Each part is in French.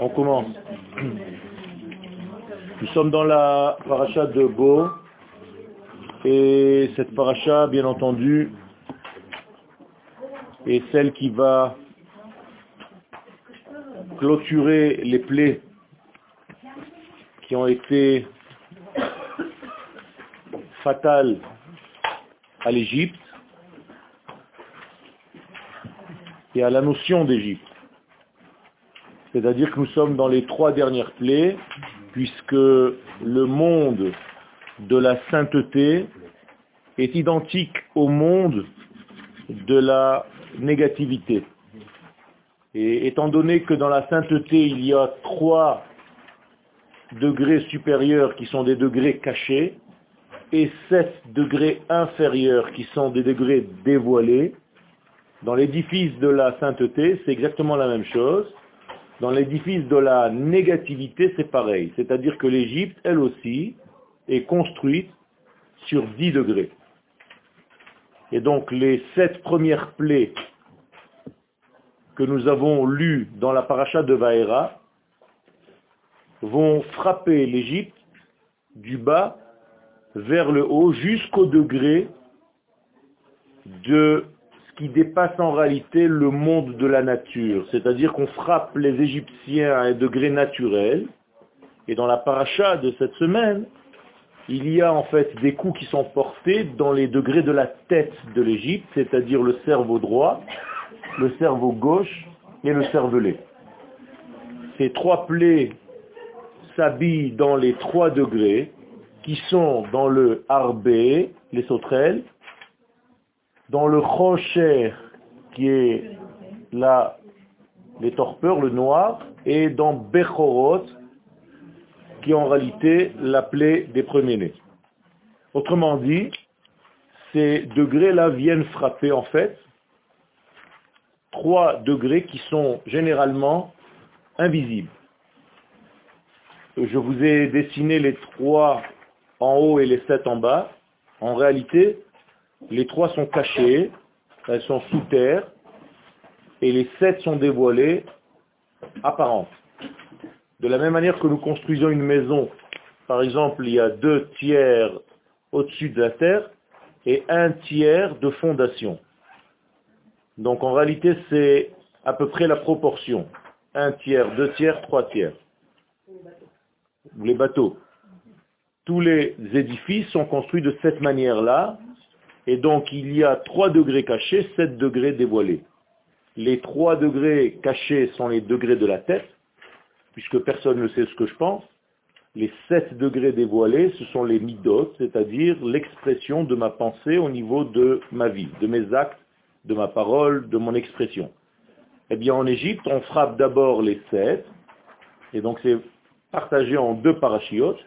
On commence. Nous sommes dans la paracha de Bo. Et cette paracha, bien entendu, est celle qui va clôturer les plaies qui ont été fatales à l'Égypte et à la notion d'Égypte. C'est-à-dire que nous sommes dans les trois dernières plaies, puisque le monde de la sainteté est identique au monde de la négativité. Et étant donné que dans la sainteté, il y a trois degrés supérieurs qui sont des degrés cachés, et sept degrés inférieurs qui sont des degrés dévoilés, dans l'édifice de la sainteté, c'est exactement la même chose. Dans l'édifice de la négativité, c'est pareil. C'est-à-dire que l'Égypte, elle aussi, est construite sur 10 degrés. Et donc les sept premières plaies que nous avons lues dans la paracha de Vaera vont frapper l'Égypte du bas vers le haut jusqu'au degré de qui dépasse en réalité le monde de la nature. C'est-à-dire qu'on frappe les Égyptiens à un degré naturel. Et dans la paracha de cette semaine, il y a en fait des coups qui sont portés dans les degrés de la tête de l'Égypte, c'est-à-dire le cerveau droit, le cerveau gauche et le cervelet. Ces trois plaies s'habillent dans les trois degrés qui sont dans le harbé, les sauterelles, dans le rocher qui est là, les torpeurs, le noir, et dans Bechorot, qui est en réalité la plaie des premiers-nés. Autrement dit, ces degrés-là viennent frapper en fait trois degrés qui sont généralement invisibles. Je vous ai dessiné les trois en haut et les sept en bas. En réalité, les trois sont cachés, elles sont sous terre, et les sept sont dévoilés, apparentes. De la même manière que nous construisons une maison, par exemple, il y a deux tiers au-dessus de la terre et un tiers de fondation. Donc en réalité, c'est à peu près la proportion. Un tiers, deux tiers, trois tiers. Les bateaux. Tous les édifices sont construits de cette manière-là, et donc il y a trois degrés cachés, sept degrés dévoilés. Les trois degrés cachés sont les degrés de la tête, puisque personne ne sait ce que je pense. Les sept degrés dévoilés, ce sont les midot, c'est-à-dire l'expression de ma pensée au niveau de ma vie, de mes actes, de ma parole, de mon expression. Eh bien, en Égypte, on frappe d'abord les sept, et donc c'est partagé en deux parachiotes.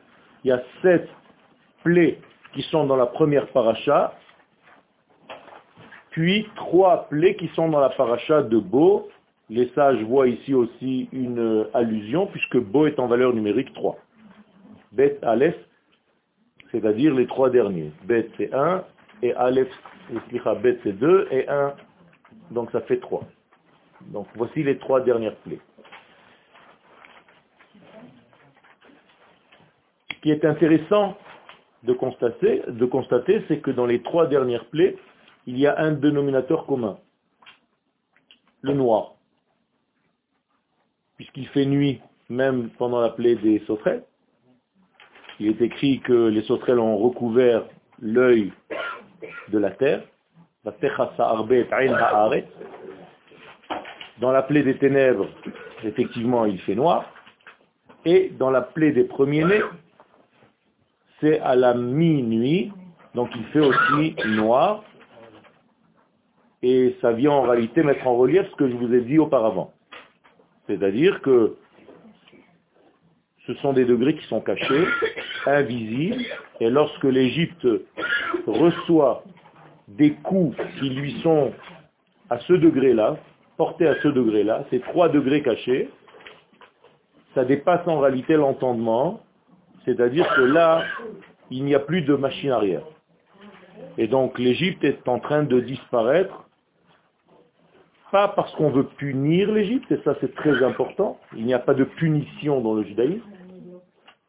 Il y a sept plaies qui sont dans la première paracha, puis trois plaies qui sont dans la paracha de Beau, les sages voient ici aussi une allusion, puisque Bo est en valeur numérique 3. Bet, Aleph, c'est-à-dire les trois derniers. Bet c'est 1, et Aleph, Bet c'est 2, et 1, donc ça fait 3. Donc voici les trois dernières plaies. Ce qui est intéressant de constater, de constater c'est que dans les trois dernières plaies, il y a un dénominateur commun, le noir puisqu'il fait nuit même pendant la plaie des sauterelles. Il est écrit que les sauterelles ont recouvert l'œil de la terre. Dans la plaie des ténèbres, effectivement, il fait noir. Et dans la plaie des premiers-nés, c'est à la minuit, donc il fait aussi noir. Et ça vient en réalité mettre en relief ce que je vous ai dit auparavant. C'est-à-dire que ce sont des degrés qui sont cachés, invisibles, et lorsque l'Égypte reçoit des coups qui lui sont à ce degré-là, portés à ce degré-là, ces trois degrés cachés, ça dépasse en réalité l'entendement, c'est-à-dire que là, il n'y a plus de machine arrière. Et donc l'Égypte est en train de disparaître pas parce qu'on veut punir l'Égypte, et ça c'est très important, il n'y a pas de punition dans le judaïsme,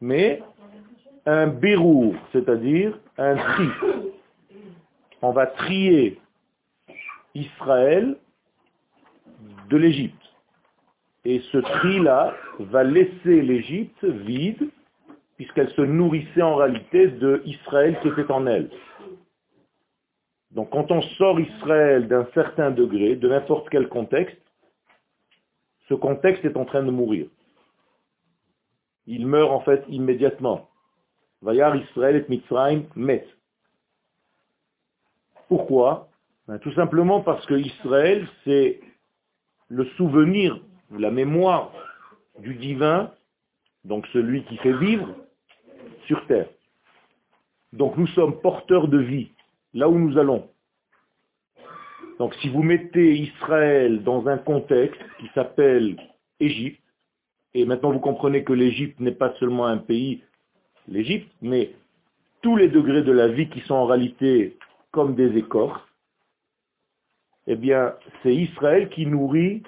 mais un bérou, c'est-à-dire un tri. On va trier Israël de l'Égypte. Et ce tri-là va laisser l'Égypte vide, puisqu'elle se nourrissait en réalité de Israël qui était en elle. Donc quand on sort Israël d'un certain degré, de n'importe quel contexte, ce contexte est en train de mourir. Il meurt en fait immédiatement. Vayar Israël et Mitzrayim met. Pourquoi? Ben, Tout simplement parce que Israël, c'est le souvenir, la mémoire du divin, donc celui qui fait vivre sur terre. Donc nous sommes porteurs de vie là où nous allons. Donc si vous mettez Israël dans un contexte qui s'appelle Égypte, et maintenant vous comprenez que l'Égypte n'est pas seulement un pays, l'Égypte, mais tous les degrés de la vie qui sont en réalité comme des écorces, eh bien c'est Israël qui nourrit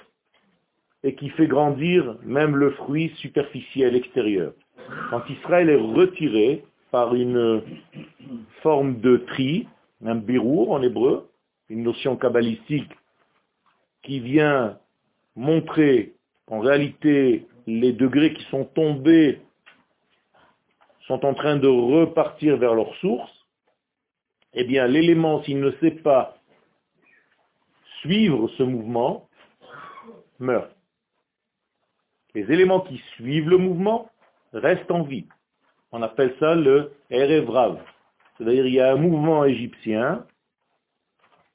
et qui fait grandir même le fruit superficiel extérieur. Quand Israël est retiré par une forme de tri, un birour en hébreu, une notion kabbalistique qui vient montrer qu'en réalité les degrés qui sont tombés sont en train de repartir vers leur source, eh bien l'élément, s'il ne sait pas suivre ce mouvement, meurt. Les éléments qui suivent le mouvement restent en vie. On appelle ça le Erevrav. C'est-à-dire il y a un mouvement égyptien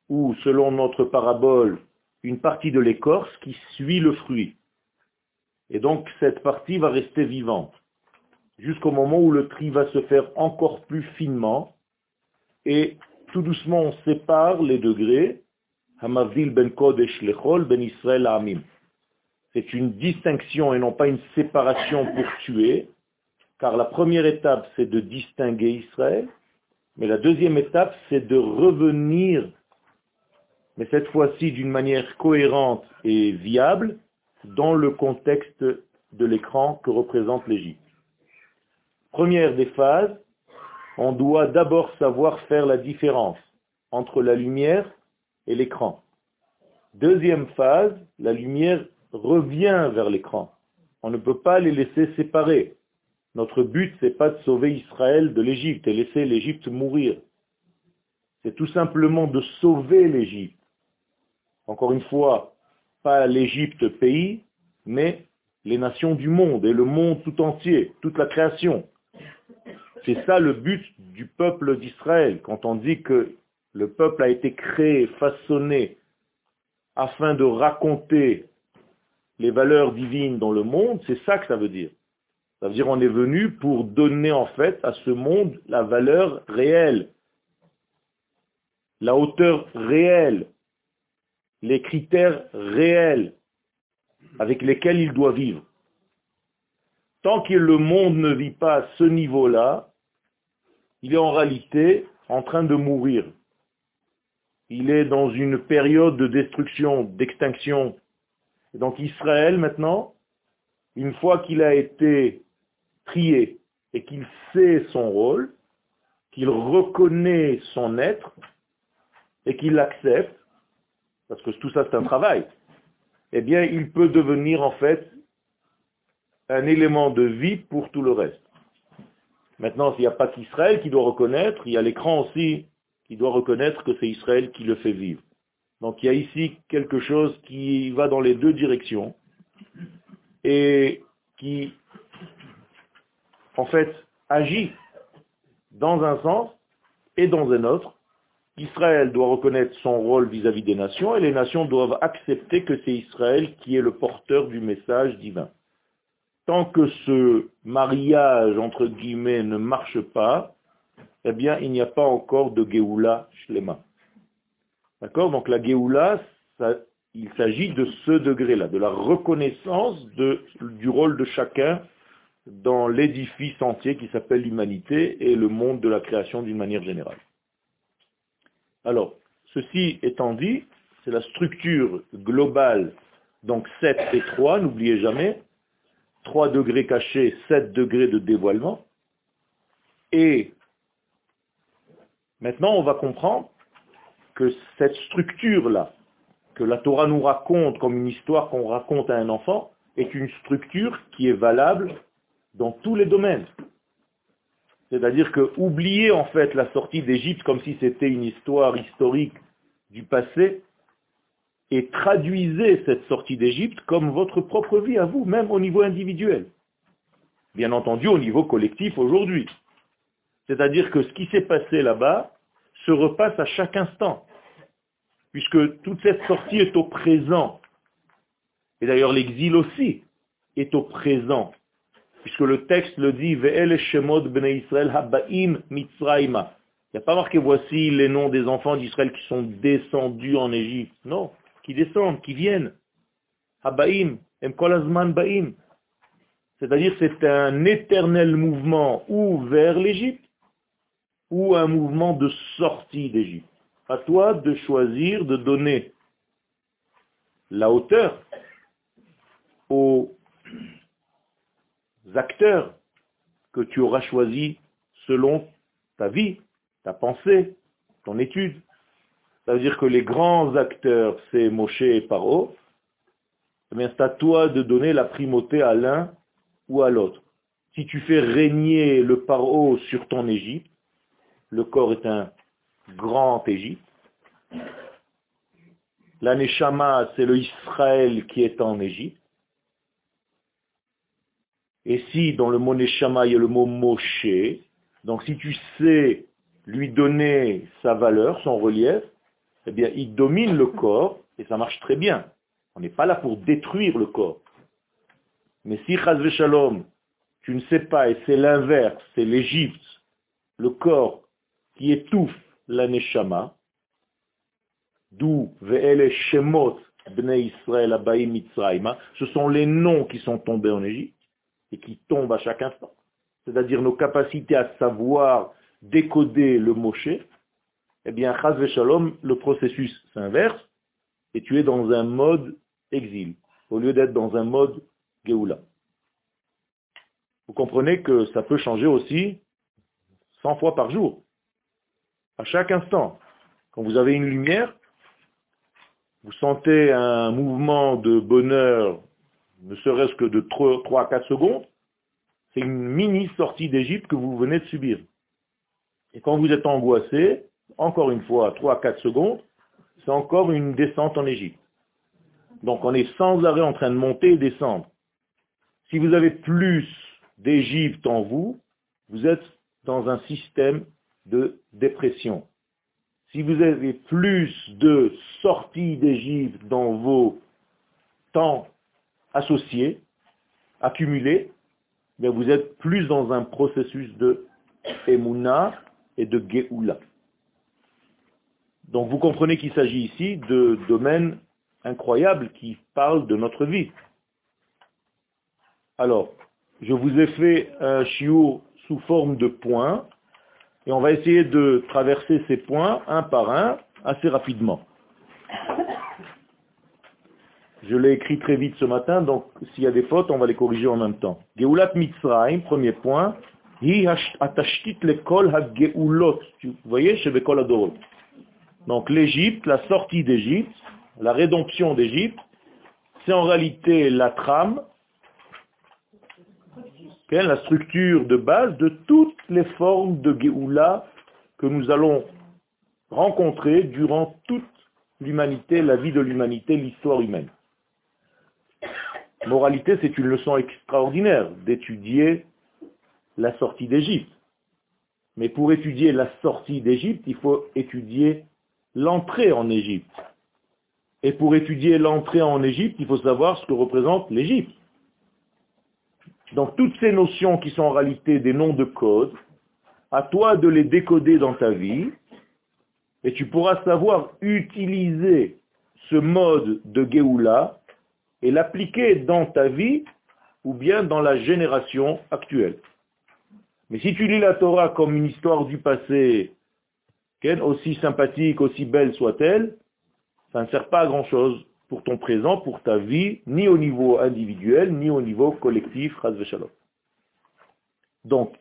où, selon notre parabole, une partie de l'écorce qui suit le fruit. Et donc cette partie va rester vivante jusqu'au moment où le tri va se faire encore plus finement et tout doucement on sépare les degrés Hamavil ben Kodesh lechol ben Israël amim. C'est une distinction et non pas une séparation pour tuer, car la première étape c'est de distinguer Israël, mais la deuxième étape, c'est de revenir, mais cette fois-ci d'une manière cohérente et viable, dans le contexte de l'écran que représente l'Égypte. Première des phases, on doit d'abord savoir faire la différence entre la lumière et l'écran. Deuxième phase, la lumière revient vers l'écran. On ne peut pas les laisser séparer. Notre but, ce n'est pas de sauver Israël de l'Égypte et laisser l'Égypte mourir. C'est tout simplement de sauver l'Égypte. Encore une fois, pas l'Égypte pays, mais les nations du monde et le monde tout entier, toute la création. C'est ça le but du peuple d'Israël. Quand on dit que le peuple a été créé, façonné, afin de raconter les valeurs divines dans le monde, c'est ça que ça veut dire. Ça veut dire on est venu pour donner en fait à ce monde la valeur réelle, la hauteur réelle, les critères réels avec lesquels il doit vivre. Tant que le monde ne vit pas à ce niveau-là, il est en réalité en train de mourir. Il est dans une période de destruction, d'extinction. donc Israël maintenant, une fois qu'il a été trié et qu'il sait son rôle, qu'il reconnaît son être et qu'il l'accepte, parce que tout ça c'est un travail, eh bien il peut devenir en fait un élément de vie pour tout le reste. Maintenant, s'il n'y a pas qu'Israël qui doit reconnaître, il y a l'écran aussi qui doit reconnaître que c'est Israël qui le fait vivre. Donc il y a ici quelque chose qui va dans les deux directions et qui en fait, agit dans un sens et dans un autre. Israël doit reconnaître son rôle vis-à-vis des nations et les nations doivent accepter que c'est Israël qui est le porteur du message divin. Tant que ce mariage, entre guillemets, ne marche pas, eh bien, il n'y a pas encore de Géoula Shlema. D'accord? Donc la Géoula, il s'agit de ce degré-là, de la reconnaissance du rôle de chacun dans l'édifice entier qui s'appelle l'humanité et le monde de la création d'une manière générale. Alors, ceci étant dit, c'est la structure globale, donc 7 et 3, n'oubliez jamais, 3 degrés cachés, 7 degrés de dévoilement. Et maintenant, on va comprendre que cette structure-là, que la Torah nous raconte comme une histoire qu'on raconte à un enfant, est une structure qui est valable dans tous les domaines. C'est-à-dire que oubliez en fait la sortie d'Égypte comme si c'était une histoire historique du passé et traduisez cette sortie d'Égypte comme votre propre vie à vous, même au niveau individuel. Bien entendu au niveau collectif aujourd'hui. C'est-à-dire que ce qui s'est passé là-bas se repasse à chaque instant, puisque toute cette sortie est au présent. Et d'ailleurs l'exil aussi est au présent, puisque le texte le dit, Israël habaim mitzrayma. Il n'y a pas marqué voici les noms des enfants d'Israël qui sont descendus en Égypte. Non, qui descendent, qui viennent. Habaim, em baim. C'est-à-dire c'est un éternel mouvement ou vers l'Égypte ou un mouvement de sortie d'Égypte. À toi de choisir de donner la hauteur aux acteurs que tu auras choisis selon ta vie, ta pensée, ton étude. Ça veut dire que les grands acteurs, c'est Moshe et Paro. Mais c'est à toi de donner la primauté à l'un ou à l'autre. Si tu fais régner le Paro sur ton Égypte, le corps est un grand Égypte. L'Aneshama, c'est le Israël qui est en Égypte. Et si dans le mot Neshama, il y a le mot Moshe, donc si tu sais lui donner sa valeur, son relief, eh bien il domine le corps et ça marche très bien. On n'est pas là pour détruire le corps. Mais si Chazve Shalom, tu ne sais pas, et c'est l'inverse, c'est l'Égypte, le corps qui étouffe la Neshama, d'où Ve'ele Shemot Bnei Israël Abaim Mitzrayma, ce sont les noms qui sont tombés en Égypte et qui tombent à chaque instant. C'est-à-dire nos capacités à savoir décoder le Moshe, eh bien, Chaz Shalom, le processus s'inverse et tu es dans un mode exil, au lieu d'être dans un mode Géoula. Vous comprenez que ça peut changer aussi 100 fois par jour, à chaque instant. Quand vous avez une lumière, vous sentez un mouvement de bonheur ne serait-ce que de 3 à 4 secondes, c'est une mini sortie d'Égypte que vous venez de subir. Et quand vous êtes angoissé, encore une fois, 3 à 4 secondes, c'est encore une descente en Égypte. Donc on est sans arrêt en train de monter et descendre. Si vous avez plus d'Égypte en vous, vous êtes dans un système de dépression. Si vous avez plus de sorties d'Égypte dans vos temps associés, accumulés, mais vous êtes plus dans un processus de Emouna et de Geoula. Donc vous comprenez qu'il s'agit ici de domaines incroyables qui parlent de notre vie. Alors, je vous ai fait un chiour sous forme de points, et on va essayer de traverser ces points un par un assez rapidement. Je l'ai écrit très vite ce matin, donc s'il y a des fautes, on va les corriger en même temps. Geulat Mitzrayim, premier point. Vous voyez, chez Donc l'Égypte, la sortie d'Égypte, la rédemption d'Égypte, c'est en réalité la trame, la structure de base de toutes les formes de Géoula que nous allons rencontrer durant toute l'humanité, la vie de l'humanité, l'histoire humaine. Moralité, c'est une leçon extraordinaire d'étudier la sortie d'Égypte. Mais pour étudier la sortie d'Égypte, il faut étudier l'entrée en Égypte. Et pour étudier l'entrée en Égypte, il faut savoir ce que représente l'Égypte. Donc toutes ces notions qui sont en réalité des noms de code, à toi de les décoder dans ta vie, et tu pourras savoir utiliser ce mode de Géoula et l'appliquer dans ta vie ou bien dans la génération actuelle. Mais si tu lis la Torah comme une histoire du passé, aussi sympathique, aussi belle soit-elle, Ça ne sert pas à grand-chose pour ton présent, pour ta vie, ni au niveau individuel, ni au niveau collectif, Donc,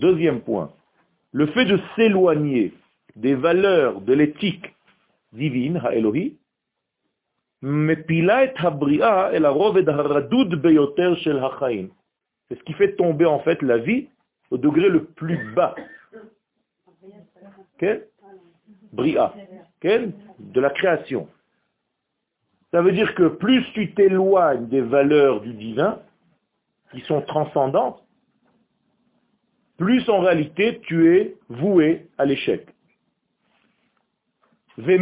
deuxième point, le fait de s'éloigner des valeurs de l'éthique divine, Ha'elohi, c'est ce qui fait tomber en fait la vie au degré le plus bas. Bria. De la création. Ça veut dire que plus tu t'éloignes des valeurs du divin, qui sont transcendantes, plus en réalité tu es voué à l'échec. Ve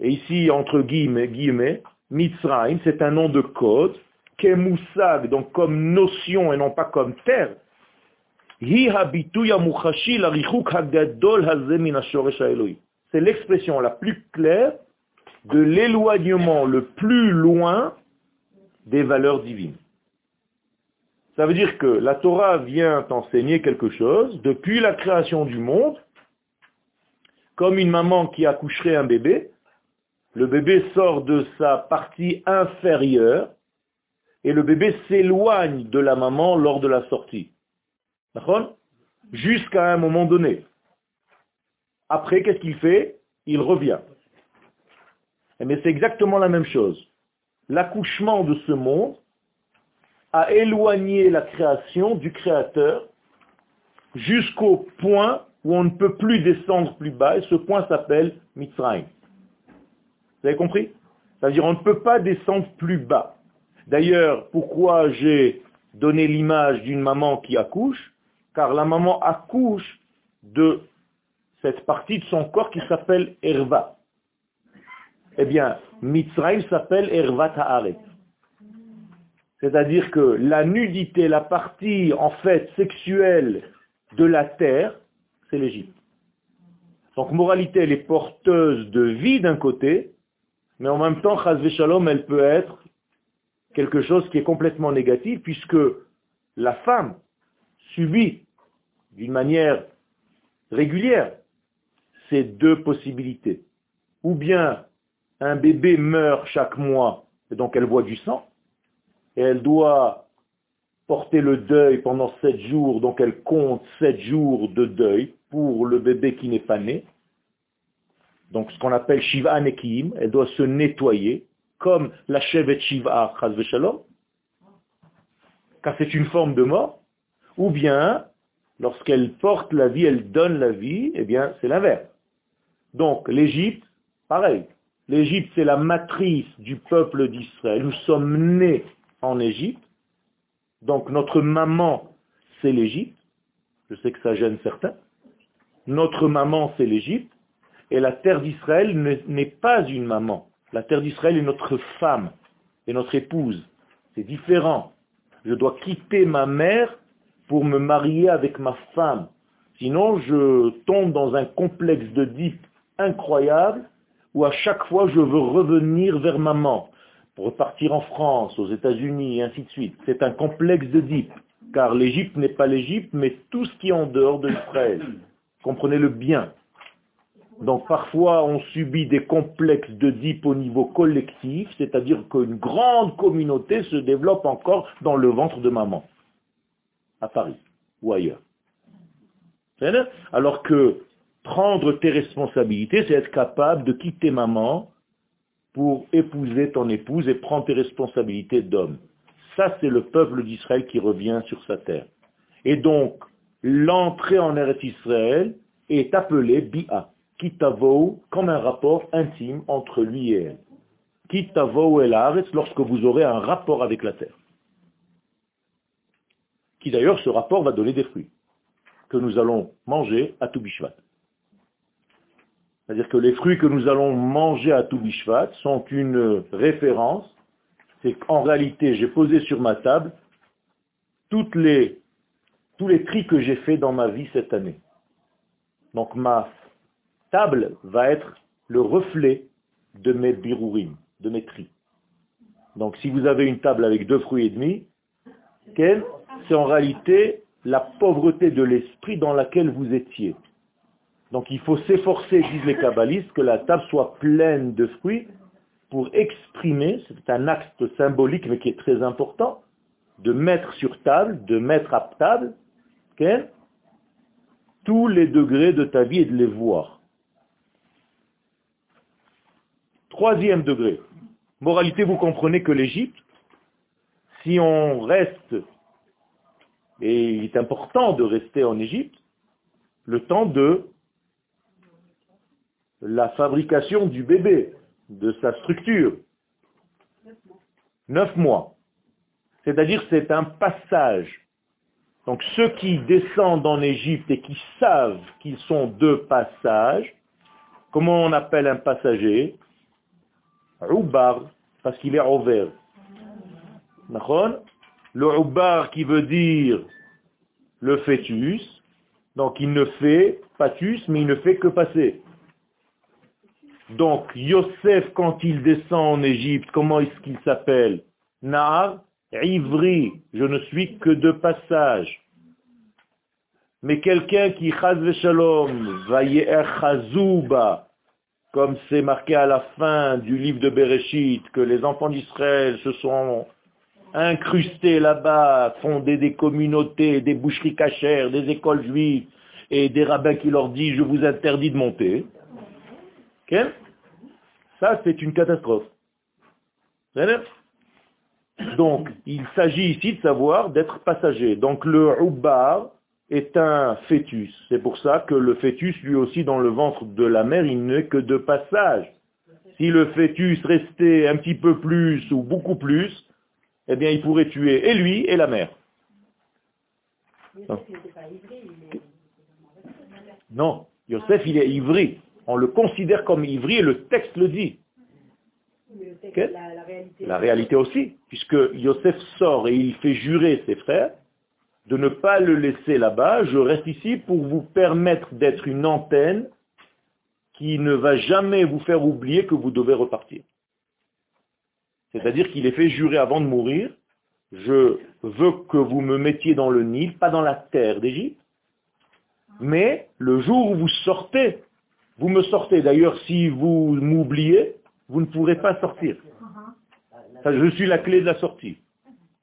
et ici entre guillemets, guillemets Mitzrayim, c'est un nom de code, Kemusag, donc comme notion et non pas comme terre. C'est l'expression la plus claire de l'éloignement le plus loin des valeurs divines. Ça veut dire que la Torah vient enseigner quelque chose depuis la création du monde, comme une maman qui accoucherait un bébé, le bébé sort de sa partie inférieure et le bébé s'éloigne de la maman lors de la sortie. Jusqu'à un moment donné. Après, qu'est-ce qu'il fait? Il revient. Mais c'est exactement la même chose. L'accouchement de ce monde a éloigné la création du Créateur jusqu'au point où on ne peut plus descendre plus bas, et ce point s'appelle Mitzrayim. Vous avez compris? C'est-à-dire on ne peut pas descendre plus bas. D'ailleurs, pourquoi j'ai donné l'image d'une maman qui accouche? Car la maman accouche de cette partie de son corps qui s'appelle Erva. Eh bien, Mitzrayim s'appelle Erva Ta'aret. C'est-à-dire que la nudité, la partie en fait sexuelle de la terre, c'est l'Égypte. Donc moralité, elle est porteuse de vie d'un côté, mais en même temps, Shalom, elle peut être quelque chose qui est complètement négatif, puisque la femme subit d'une manière régulière ces deux possibilités. Ou bien un bébé meurt chaque mois, et donc elle voit du sang, et elle doit porter le deuil pendant sept jours, donc elle compte sept jours de deuil pour le bébé qui n'est pas né. Donc ce qu'on appelle Shiva Nekim, elle doit se nettoyer, comme la Shevet Shiva Shalom, car c'est une forme de mort, ou bien, lorsqu'elle porte la vie, elle donne la vie, eh bien c'est l'inverse. Donc l'Égypte, pareil. L'Égypte, c'est la matrice du peuple d'Israël. Nous sommes nés en Égypte. Donc notre maman, c'est l'Égypte. Je sais que ça gêne certains. Notre maman, c'est l'Égypte. Et la terre d'Israël n'est pas une maman. La terre d'Israël est notre femme et notre épouse. C'est différent. Je dois quitter ma mère pour me marier avec ma femme. Sinon, je tombe dans un complexe de dip incroyable où à chaque fois je veux revenir vers maman pour repartir en France, aux États-Unis ainsi de suite. C'est un complexe de dip, car l'Égypte n'est pas l'Égypte, mais tout ce qui est en dehors de l'Israël. Comprenez-le bien. Donc parfois on subit des complexes de dip au niveau collectif, c'est-à-dire qu'une grande communauté se développe encore dans le ventre de maman, à Paris ou ailleurs. Alors que prendre tes responsabilités, c'est être capable de quitter maman pour épouser ton épouse et prendre tes responsabilités d'homme. Ça, c'est le peuple d'Israël qui revient sur sa terre. Et donc, l'entrée en Eretz Israël est appelée Bi'a, Kitavou, comme un rapport intime entre lui et elle. Kitavou et l'Aretz, lorsque vous aurez un rapport avec la terre. Qui d'ailleurs, ce rapport va donner des fruits, que nous allons manger à Toubishvat. C'est-à-dire que les fruits que nous allons manger à Toubishvat sont une référence. C'est qu'en réalité, j'ai posé sur ma table toutes les, tous les tris que j'ai fait dans ma vie cette année. Donc ma table va être le reflet de mes birourim, de mes tris. Donc si vous avez une table avec deux fruits et demi, c'est en réalité la pauvreté de l'esprit dans laquelle vous étiez. Donc il faut s'efforcer, disent les kabbalistes, que la table soit pleine de fruits pour exprimer, c'est un acte symbolique mais qui est très important, de mettre sur table, de mettre à table, tous les degrés de ta vie et de les voir. Troisième degré. Moralité, vous comprenez que l'Égypte, si on reste, et il est important de rester en Égypte, le temps de la fabrication du bébé, de sa structure. Neuf mois. C'est-à-dire c'est un passage. Donc ceux qui descendent en Égypte et qui savent qu'ils sont de passage, comment on appelle un passager? Roubar, parce qu'il est ouvert. Le roubar qui veut dire le fœtus, donc il ne fait patus, mais il ne fait que passer. Donc Yosef, quand il descend en Égypte, comment est-ce qu'il s'appelle? Nar, Ivri, je ne suis que de passage. Mais quelqu'un qui chaz shalom, va chazouba, comme c'est marqué à la fin du livre de Bereshit, que les enfants d'Israël se sont incrustés là-bas, fondé des communautés, des boucheries cachères, des écoles juives, et des rabbins qui leur disent je vous interdis de monter. Ça, c'est une catastrophe. Donc, il s'agit ici de savoir d'être passager. Donc, le Ubar est un fœtus. C'est pour ça que le fœtus, lui aussi, dans le ventre de la mère, il n'est que de passage. Si le fœtus restait un petit peu plus ou beaucoup plus, eh bien, il pourrait tuer et lui et la mère. Non, Yosef, il est ivri. On le considère comme ivri et le texte le dit. la, réalité. aussi, puisque Yosef sort et il fait jurer ses frères de ne pas le laisser là-bas. Je reste ici pour vous permettre d'être une antenne qui ne va jamais vous faire oublier que vous devez repartir. C'est-à-dire qu'il est fait jurer avant de mourir, je veux que vous me mettiez dans le Nil, pas dans la terre d'Égypte, mais le jour où vous sortez, vous me sortez. D'ailleurs, si vous m'oubliez, vous ne pourrez pas sortir. je suis la clé de la sortie.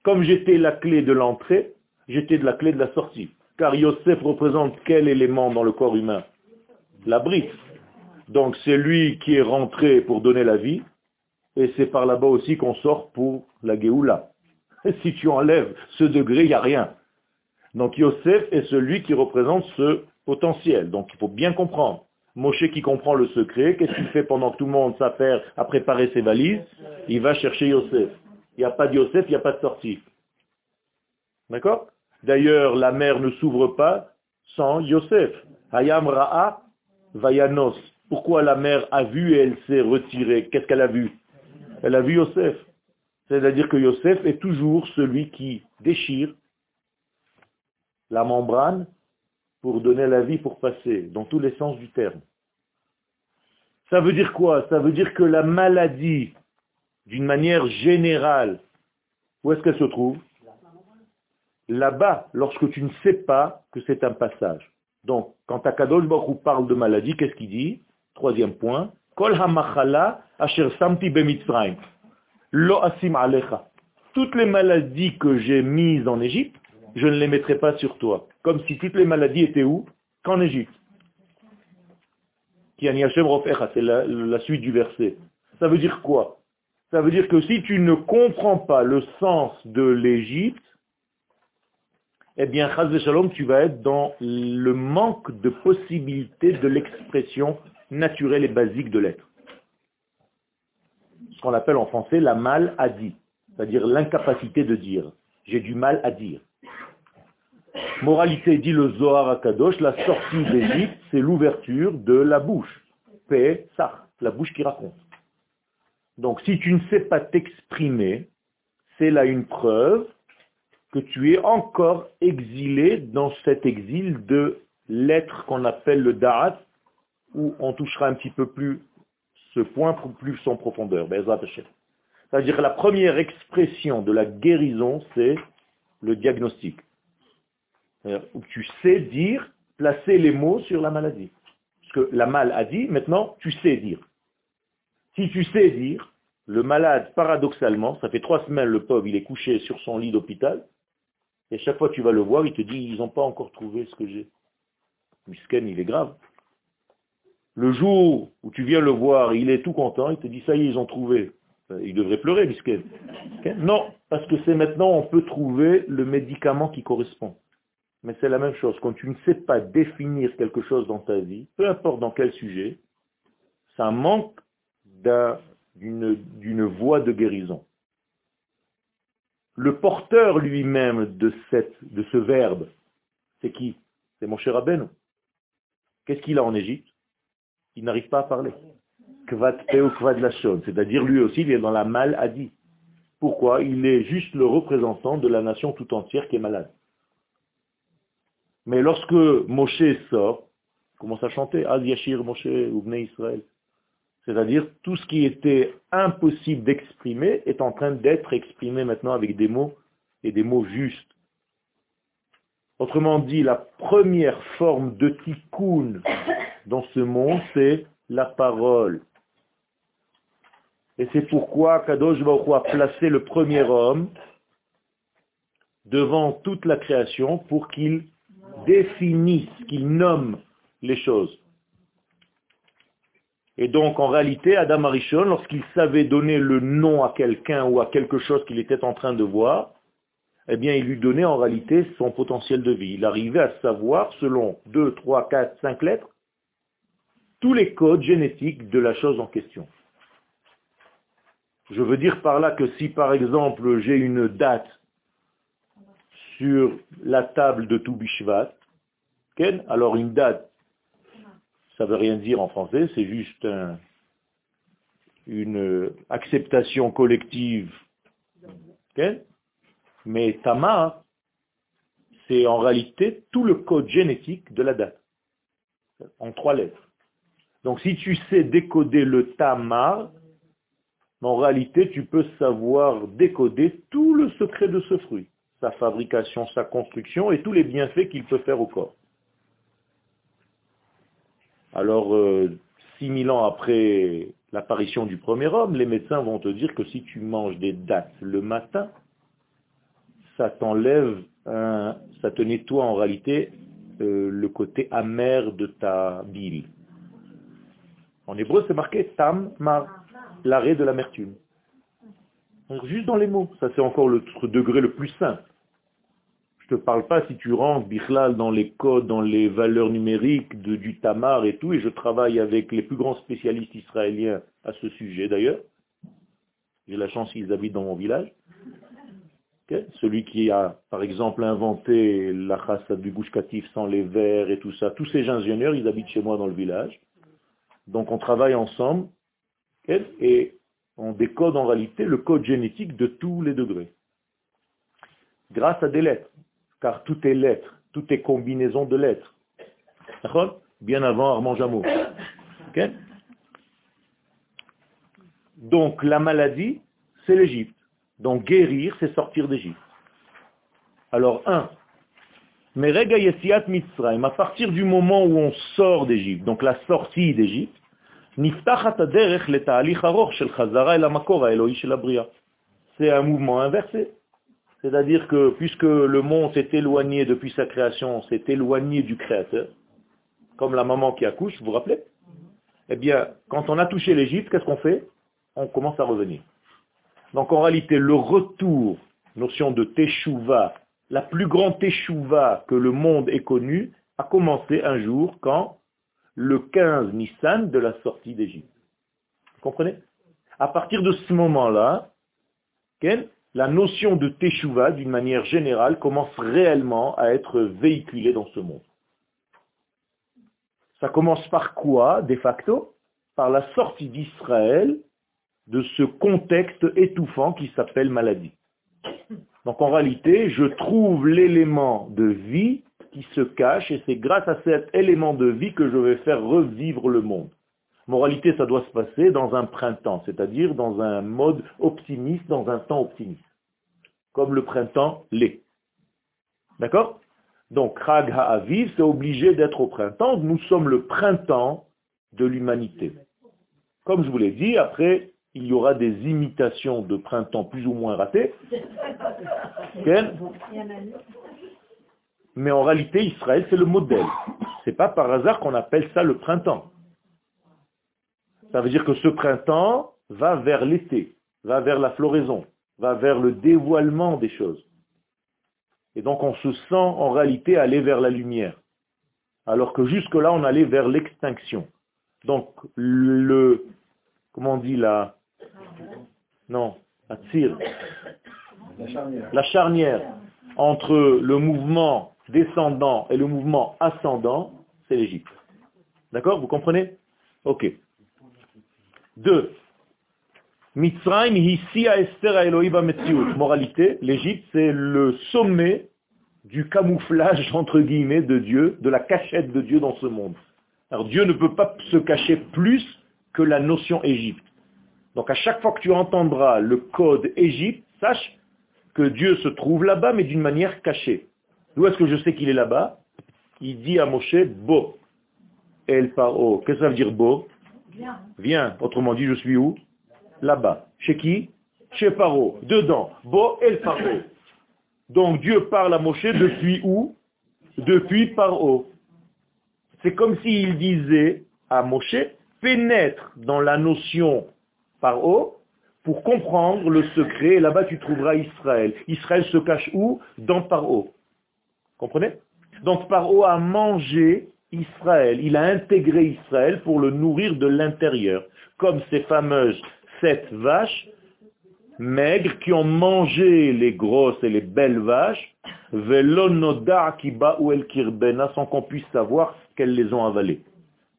Comme j'étais la clé de l'entrée, j'étais de la clé de la sortie. Car Yosef représente quel élément dans le corps humain? La brique. Donc c'est lui qui est rentré pour donner la vie, et c'est par là-bas aussi qu'on sort pour la Géoula. si tu enlèves ce degré, il n'y a rien. Donc Yosef est celui qui représente ce potentiel. Donc il faut bien comprendre. Moshe qui comprend le secret, qu'est-ce qu'il fait pendant que tout le monde s'affaire à préparer ses valises? Il va chercher Yosef. Il n'y a pas de Yosef, il n'y a pas de sortie. D'accord? D'ailleurs, la mer ne s'ouvre pas sans Yosef. Hayam Ra'a Vayanos. Pourquoi la mer a vu et elle s'est retirée? Qu'est-ce qu'elle a vu? Elle a vu Yosef. C'est-à-dire que Yosef est toujours celui qui déchire la membrane pour donner la vie, pour passer, dans tous les sens du terme. Ça veut dire quoi? Ça veut dire que la maladie, d'une manière générale, où est-ce qu'elle se trouve? Là-bas, lorsque tu ne sais pas que c'est un passage. Donc, quand Akadosh Baruch parle de maladie, qu'est-ce qu'il dit? Troisième point. Samti Lo asim alecha. Toutes les maladies que j'ai mises en Égypte, je ne les mettrai pas sur toi. Comme si toutes les maladies étaient où? Qu'en Égypte. C'est la suite du verset. Ça veut dire quoi? Ça veut dire que si tu ne comprends pas le sens de l'Égypte, eh bien, Shalom, tu vas être dans le manque de possibilité de l'expression naturelle et basique de l'être ce qu'on appelle en français la mal à dire, c'est-à-dire l'incapacité de dire. J'ai du mal à dire. Moralité, dit le Zohar à Kadosh, la sortie d'Égypte, c'est l'ouverture de la bouche. Paix, ça, la bouche qui raconte. Donc si tu ne sais pas t'exprimer, c'est là une preuve que tu es encore exilé dans cet exil de l'être qu'on appelle le Da'at, où on touchera un petit peu plus ce point plus en profondeur. C'est-à-dire que la première expression de la guérison, c'est le diagnostic. Tu sais dire, placer les mots sur la maladie. Parce que la mal a dit, maintenant, tu sais dire. Si tu sais dire, le malade, paradoxalement, ça fait trois semaines, le pauvre, il est couché sur son lit d'hôpital, et chaque fois que tu vas le voir, il te dit, ils n'ont pas encore trouvé ce que j'ai. Musken, il est grave. Le jour où tu viens le voir, il est tout content, il te dit, ça y est, ils ont trouvé. Il devrait pleurer, Musken. Non, parce que c'est maintenant, on peut trouver le médicament qui correspond. Mais c'est la même chose. Quand tu ne sais pas définir quelque chose dans ta vie, peu importe dans quel sujet, ça manque d'une voie de guérison. Le porteur lui-même de, ce verbe, c'est qui? C'est mon cher Abeno. Qu'est-ce qu'il a en Égypte? Il n'arrive pas à parler. C'est-à-dire lui aussi, il est dans la maladie. Pourquoi? Il est juste le représentant de la nation tout entière qui est malade. Mais lorsque Moshe sort, commence à chanter, Az Yashir Moshe Ubne Israël. C'est-à-dire tout ce qui était impossible d'exprimer est en train d'être exprimé maintenant avec des mots et des mots justes. Autrement dit, la première forme de tikkun dans ce monde, c'est la parole. Et c'est pourquoi Kadosh Baruch a placé le premier homme devant toute la création pour qu'il définissent, qu'ils nomment les choses. Et donc, en réalité, Adam Arishon, lorsqu'il savait donner le nom à quelqu'un ou à quelque chose qu'il était en train de voir, eh bien, il lui donnait en réalité son potentiel de vie. Il arrivait à savoir, selon 2, 3, 4, 5 lettres, tous les codes génétiques de la chose en question. Je veux dire par là que si, par exemple, j'ai une date sur la table de Toubishvat, alors une date, ça veut rien dire en français, c'est juste une acceptation collective. Mais Tamar, c'est en réalité tout le code génétique de la date, en trois lettres. Donc si tu sais décoder le Tamar, en réalité tu peux savoir décoder tout le secret de ce fruit sa fabrication, sa construction et tous les bienfaits qu'il peut faire au corps. Alors, euh, 6000 ans après l'apparition du premier homme, les médecins vont te dire que si tu manges des dattes le matin, ça t'enlève, ça te nettoie en réalité euh, le côté amer de ta bile. En hébreu, c'est marqué tam mar, l'arrêt de l'amertume. Juste dans les mots, ça c'est encore le degré le plus simple te parle pas si tu rentres Bichlal dans les codes, dans les valeurs numériques de, du Tamar et tout, et je travaille avec les plus grands spécialistes israéliens à ce sujet d'ailleurs. J'ai la chance qu'ils habitent dans mon village. Celui qui a, par exemple, inventé la race du gouche sans les verres et tout ça, tous ces ingénieurs, ils habitent chez moi dans le village. Donc on travaille ensemble et on décode en réalité le code génétique de tous les degrés. Grâce à des lettres car tout est lettre, tout est combinaison de lettres. Bien avant Armand Jameau. Donc la maladie, c'est l'Égypte. Donc guérir, c'est sortir d'Égypte. Alors, un, Mitzrayim, à partir du moment où on sort d'Égypte, donc la sortie d'Égypte, c'est un mouvement inversé. C'est-à-dire que puisque le monde s'est éloigné depuis sa création, s'est éloigné du Créateur, comme la maman qui accouche, vous vous rappelez? Eh bien, quand on a touché l'Égypte, qu'est-ce qu'on fait? On commence à revenir. Donc en réalité, le retour, notion de Teshuvah, la plus grande Teshuvah que le monde ait connue, a commencé un jour quand le 15 Nissan de la sortie d'Égypte. Vous comprenez? À partir de ce moment-là, la notion de Teshuvah, d'une manière générale, commence réellement à être véhiculée dans ce monde. Ça commence par quoi, de facto? Par la sortie d'Israël de ce contexte étouffant qui s'appelle maladie. Donc en réalité, je trouve l'élément de vie qui se cache et c'est grâce à cet élément de vie que je vais faire revivre le monde. Moralité, ça doit se passer dans un printemps, c'est-à-dire dans un mode optimiste, dans un temps optimiste. Comme le printemps l'est. D'accord? Donc, Chag Ha'aviv, c'est obligé d'être au printemps. Nous sommes le printemps de l'humanité. Comme je vous l'ai dit, après, il y aura des imitations de printemps plus ou moins ratées. Mais en réalité, Israël, c'est le modèle. C'est pas par hasard qu'on appelle ça le printemps. Ça veut dire que ce printemps va vers l'été, va vers la floraison, va vers le dévoilement des choses. Et donc on se sent en réalité aller vers la lumière. Alors que jusque-là, on allait vers l'extinction. Donc le, comment on dit là Non, la La charnière entre le mouvement descendant et le mouvement ascendant, c'est l'Égypte. D'accord? Vous comprenez? Ok. Deux. Mitzrayim Esther Moralité, l'Égypte, c'est le sommet du camouflage, entre guillemets, de Dieu, de la cachette de Dieu dans ce monde. Alors Dieu ne peut pas se cacher plus que la notion Égypte. Donc à chaque fois que tu entendras le code Égypte, sache que Dieu se trouve là-bas, mais d'une manière cachée. D'où est-ce que je sais qu'il est là-bas? Il dit à Moshe, Bo, El Paro. Qu'est-ce que ça veut dire Bo? Viens. Autrement dit, je suis où? Là-bas. Chez qui? Chez Paro. Dedans. Bo, El Paro. Donc Dieu parle à Moshe depuis où? Depuis Paro. C'est comme s'il disait à Moshe, pénètre dans la notion Paro pour comprendre le secret. Et là-bas, tu trouveras Israël. Israël se cache où? Dans Paro. Comprenez? Donc Paro a mangé Israël. Il a intégré Israël pour le nourrir de l'intérieur. Comme ces fameuses sept vaches maigres qui ont mangé les grosses et les belles vaches, sans qu'on puisse savoir qu'elles les ont avalées.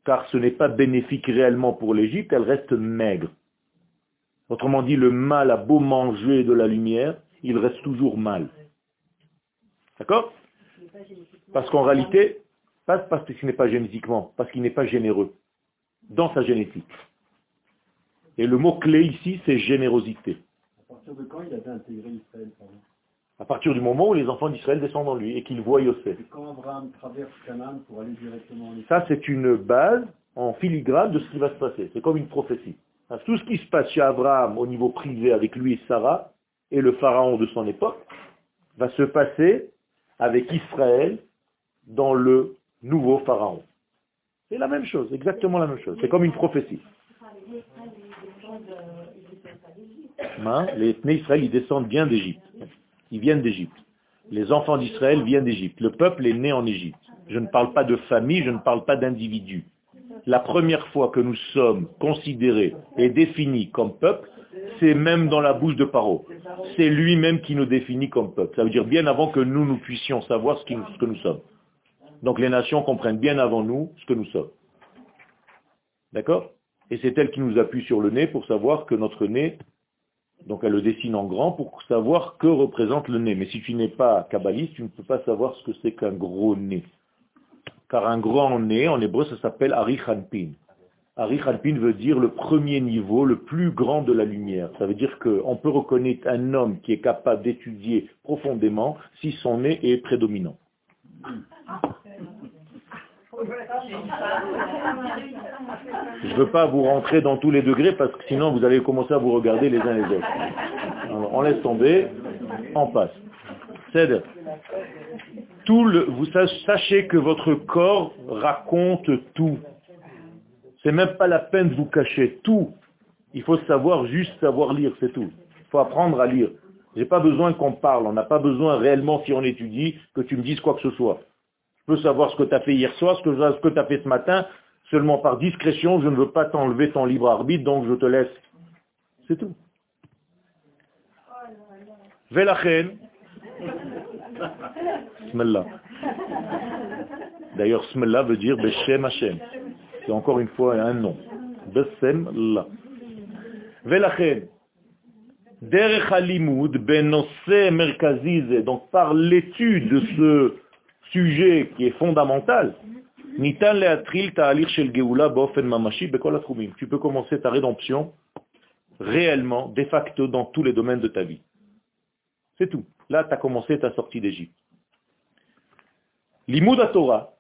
Car ce n'est pas bénéfique réellement pour l'Égypte, elle reste maigre. Autrement dit, le mal a beau manger de la lumière, il reste toujours mal. D'accord? Parce qu'en réalité, pas parce qu'il n'est pas génétiquement, parce qu'il n'est pas généreux dans sa génétique. Et le mot-clé ici, c'est générosité. À partir de quand il avait intégré Israël À partir du moment où les enfants d'Israël descendent en lui et qu'ils voient Yosef. Et quand Abraham traverse Canaan pour aller directement en Israël Ça, c'est une base en filigrane de ce qui va se passer. C'est comme une prophétie. Tout ce qui se passe chez Abraham au niveau privé avec lui et Sarah, et le pharaon de son époque, va se passer avec Israël dans le nouveau pharaon. C'est la même chose, exactement la même chose. C'est comme une prophétie. Hein? Les ethnies Israël, ils descendent bien d'Égypte. Ils viennent d'Égypte. Les enfants d'Israël viennent d'Égypte. Le peuple est né en Égypte. Je ne parle pas de famille, je ne parle pas d'individus. La première fois que nous sommes considérés et définis comme peuple, c'est même dans la bouche de Paro. C'est lui-même qui nous définit comme peuple. Ça veut dire bien avant que nous, nous puissions savoir ce, que nous sommes. Donc les nations comprennent bien avant nous ce que nous sommes. D'accord? Et c'est elle qui nous appuie sur le nez pour savoir que notre nez, donc elle le dessine en grand pour savoir que représente le nez. Mais si tu n'es pas kabbaliste, tu ne peux pas savoir ce que c'est qu'un gros nez. Car un grand nez, en hébreu, ça s'appelle Arichanpin. Arichanpin veut dire le premier niveau, le plus grand de la lumière. Ça veut dire qu'on peut reconnaître un homme qui est capable d'étudier profondément si son nez est prédominant. Je ne veux pas vous rentrer dans tous les degrés parce que sinon vous allez commencer à vous regarder les uns les autres. on laisse tomber, on passe. C'est vous sachez que votre corps raconte tout. C'est même pas la peine de vous cacher tout. Il faut savoir juste savoir lire, c'est tout. Il faut apprendre à lire. J'ai pas besoin qu'on parle, on n'a pas besoin réellement, si on étudie, que tu me dises quoi que ce soit. Je peux savoir ce que tu as fait hier soir, ce que, tu as fait ce matin, seulement par discrétion, je ne veux pas t'enlever ton libre arbitre, donc je te laisse. C'est tout. Velachen. Smellah. D'ailleurs, Smellah veut dire Beshem Hashem. C'est encore une fois un nom. Besem La. Velachen. Derech halimud merkazize. Donc par l'étude de ce sujet qui est fondamental, tu peux commencer ta rédemption réellement, de facto, dans tous les domaines de ta vie. C'est tout. Là, tu as commencé ta sortie d'Égypte. Limud Torah,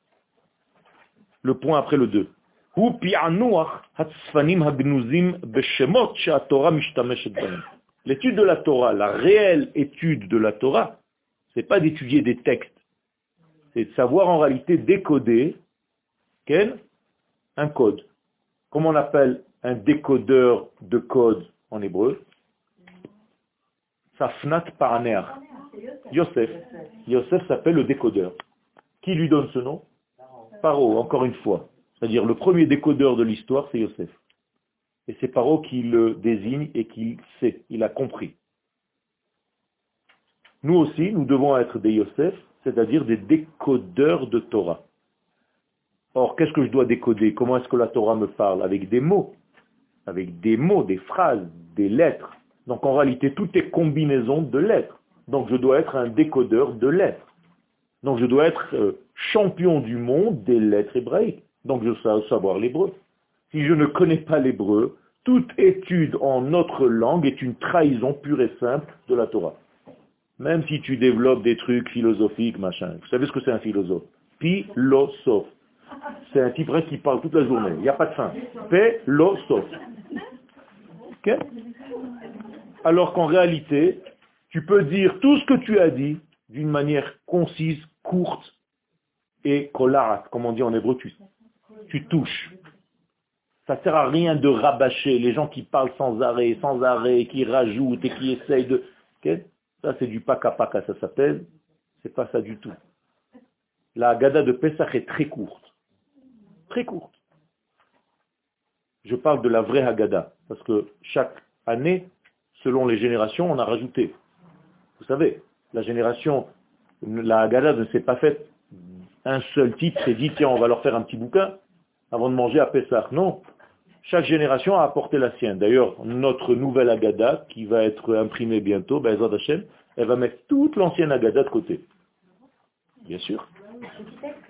le point après le 2. L'étude de la Torah, la réelle étude de la Torah, c'est pas d'étudier des textes, c'est de savoir en réalité décoder quel un code. Comment on appelle un décodeur de code en hébreu Safnat Paraner. Yosef. Yosef s'appelle le décodeur. Qui lui donne ce nom? Paro, encore une fois. C'est-à-dire le premier décodeur de l'histoire, c'est Yosef. Et c'est Paro qui le désigne et qui sait, il a compris. Nous aussi, nous devons être des Yosef, c'est-à-dire des décodeurs de Torah. Or, qu'est-ce que je dois décoder? Comment est-ce que la Torah me parle? Avec des mots. Avec des mots, des phrases, des lettres. Donc en réalité, tout est combinaison de lettres. Donc je dois être un décodeur de lettres. Donc je dois être euh, champion du monde des lettres hébraïques. Donc je dois savoir l'hébreu. Si je ne connais pas l'hébreu, toute étude en notre langue est une trahison pure et simple de la Torah. Même si tu développes des trucs philosophiques, machin. Vous savez ce que c'est un philosophe? Philosophe. C'est un type qui parle toute la journée. Il n'y a pas de fin. Philosophe. Ok? Alors qu'en réalité, tu peux dire tout ce que tu as dit d'une manière concise, courte et kolarat, comme on dit en hébreu, tu, tu touches. Ça ne sert à rien de rabâcher les gens qui parlent sans arrêt, sans arrêt, qui rajoutent et qui essayent de... Ça, c'est du paka-paka, ça s'appelle. C'est pas ça du tout. La gada de Pesach est très courte. Très courte. Je parle de la vraie Haggadah, parce que chaque année, selon les générations, on a rajouté. Vous savez, la génération, la Haggadah ne s'est pas faite un seul titre et dit, tiens, on va leur faire un petit bouquin avant de manger à Pessah. Non. Chaque génération a apporté la sienne. D'ailleurs, notre nouvelle Agada, qui va être imprimée bientôt, ben, elle va mettre toute l'ancienne Agada de côté. Bien sûr.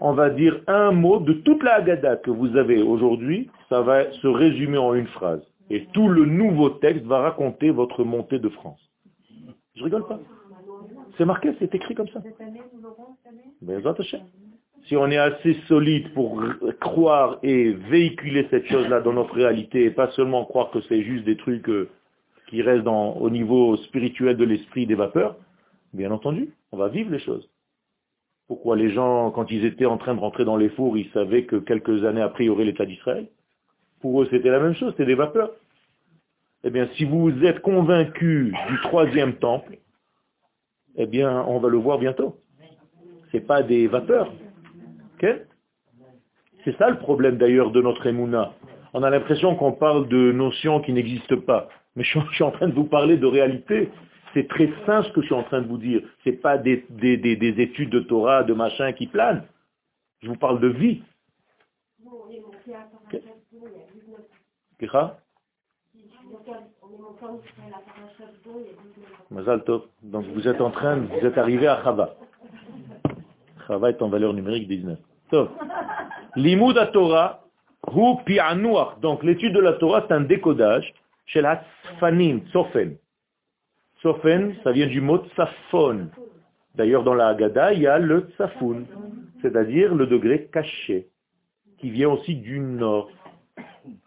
On va dire un mot de toute la Agada que vous avez aujourd'hui, ça va se résumer en une phrase. Et tout le nouveau texte va raconter votre montée de France. Je rigole pas. C'est marqué, c'est écrit comme ça. Si on est assez solide pour croire et véhiculer cette chose-là dans notre réalité et pas seulement croire que c'est juste des trucs euh, qui restent au niveau spirituel de l'esprit des vapeurs, bien entendu, on va vivre les choses. Pourquoi les gens, quand ils étaient en train de rentrer dans les fours, ils savaient que quelques années après, il y aurait l'État d'Israël? Pour eux, c'était la même chose, c'était des vapeurs. Eh bien, si vous êtes convaincu du troisième temple, eh bien, on va le voir bientôt. Ce n'est pas des vapeurs, c'est ça le problème d'ailleurs de notre émouna. On a l'impression qu'on parle de notions qui n'existent pas. Mais je, suis en train de vous parler de réalité. C'est très sain ce que je suis en train de vous dire. Ce n'est pas des, études de Torah, de machin qui planent. Je vous parle de vie. Donc vous êtes en train, vous êtes arrivé à Chava. Chava est en valeur numérique 19. Limud Torah, hu pi'anuach. Donc l'étude de la Torah, c'est un décodage chez la fanim, sofen. Sofen, ça vient du mot tsafon. D'ailleurs, dans la Haggadah, il y a le tsafun, c'est-à-dire le degré caché, qui vient aussi du nord.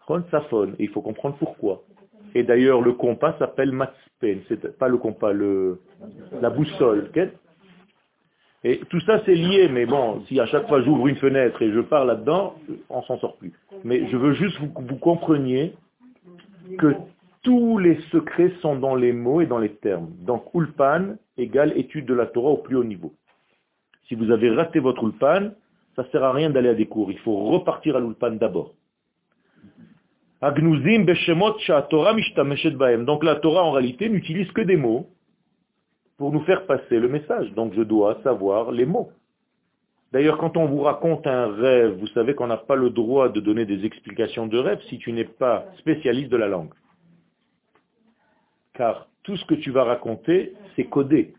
Tsafon, et il faut comprendre pourquoi. Et d'ailleurs, le compas s'appelle matspen, c'est pas le compas, le, la boussole. Et tout ça, c'est lié, mais bon, si à chaque fois j'ouvre une fenêtre et je parle là-dedans, on s'en sort plus. Mais je veux juste que vous, compreniez que tous les secrets sont dans les mots et dans les termes. Donc, ulpan égale étude de la Torah au plus haut niveau. Si vous avez raté votre ulpan, ça ne sert à rien d'aller à des cours. Il faut repartir à l'ulpan d'abord. Donc la Torah en réalité n'utilise que des mots pour nous faire passer le message. Donc je dois savoir les mots. D'ailleurs, quand on vous raconte un rêve, vous savez qu'on n'a pas le droit de donner des explications de rêve si tu n'es pas spécialiste de la langue. Car tout ce que tu vas raconter, c'est codé.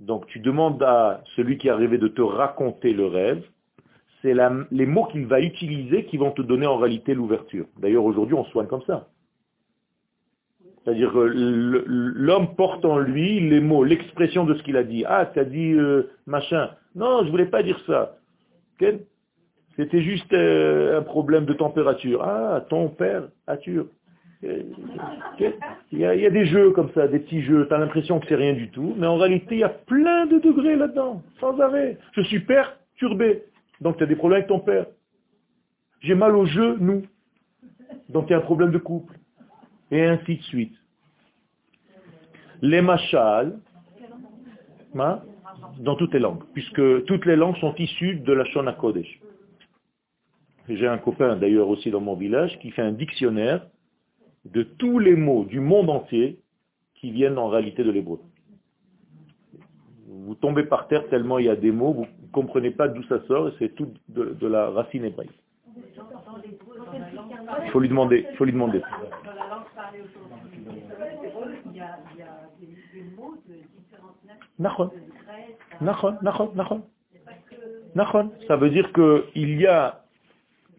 Donc tu demandes à celui qui est arrivé de te raconter le rêve, c'est les mots qu'il va utiliser qui vont te donner en réalité l'ouverture. D'ailleurs, aujourd'hui, on soigne comme ça. C'est-à-dire que l'homme porte en lui les mots, l'expression de ce qu'il a dit. Ah, tu as dit euh, machin. Non, je ne voulais pas dire ça. C'était juste euh, un problème de température. Ah, ton père, Arthur. Euh, il y, a, il y, a, des jeux comme ça, des petits jeux, tu as l'impression que c'est rien du tout, mais en réalité, il y a plein de degrés là-dedans, sans arrêt. Je suis perturbé, donc tu as des problèmes avec ton père. J'ai mal au jeu, nous. Donc il y a un problème de couple. Et ainsi de suite. Les machal, dans toutes les langues, puisque toutes les langues sont issues de la Shona Kodesh. J'ai un copain d'ailleurs aussi dans mon village qui fait un dictionnaire de tous les mots du monde entier qui viennent en réalité de l'hébreu. Vous tombez par terre tellement il y a des mots, vous ne comprenez pas d'où ça sort, et c'est tout de, de, la racine hébraïque. Il faut lui demander, il faut lui demander. Ça veut dire qu'il y a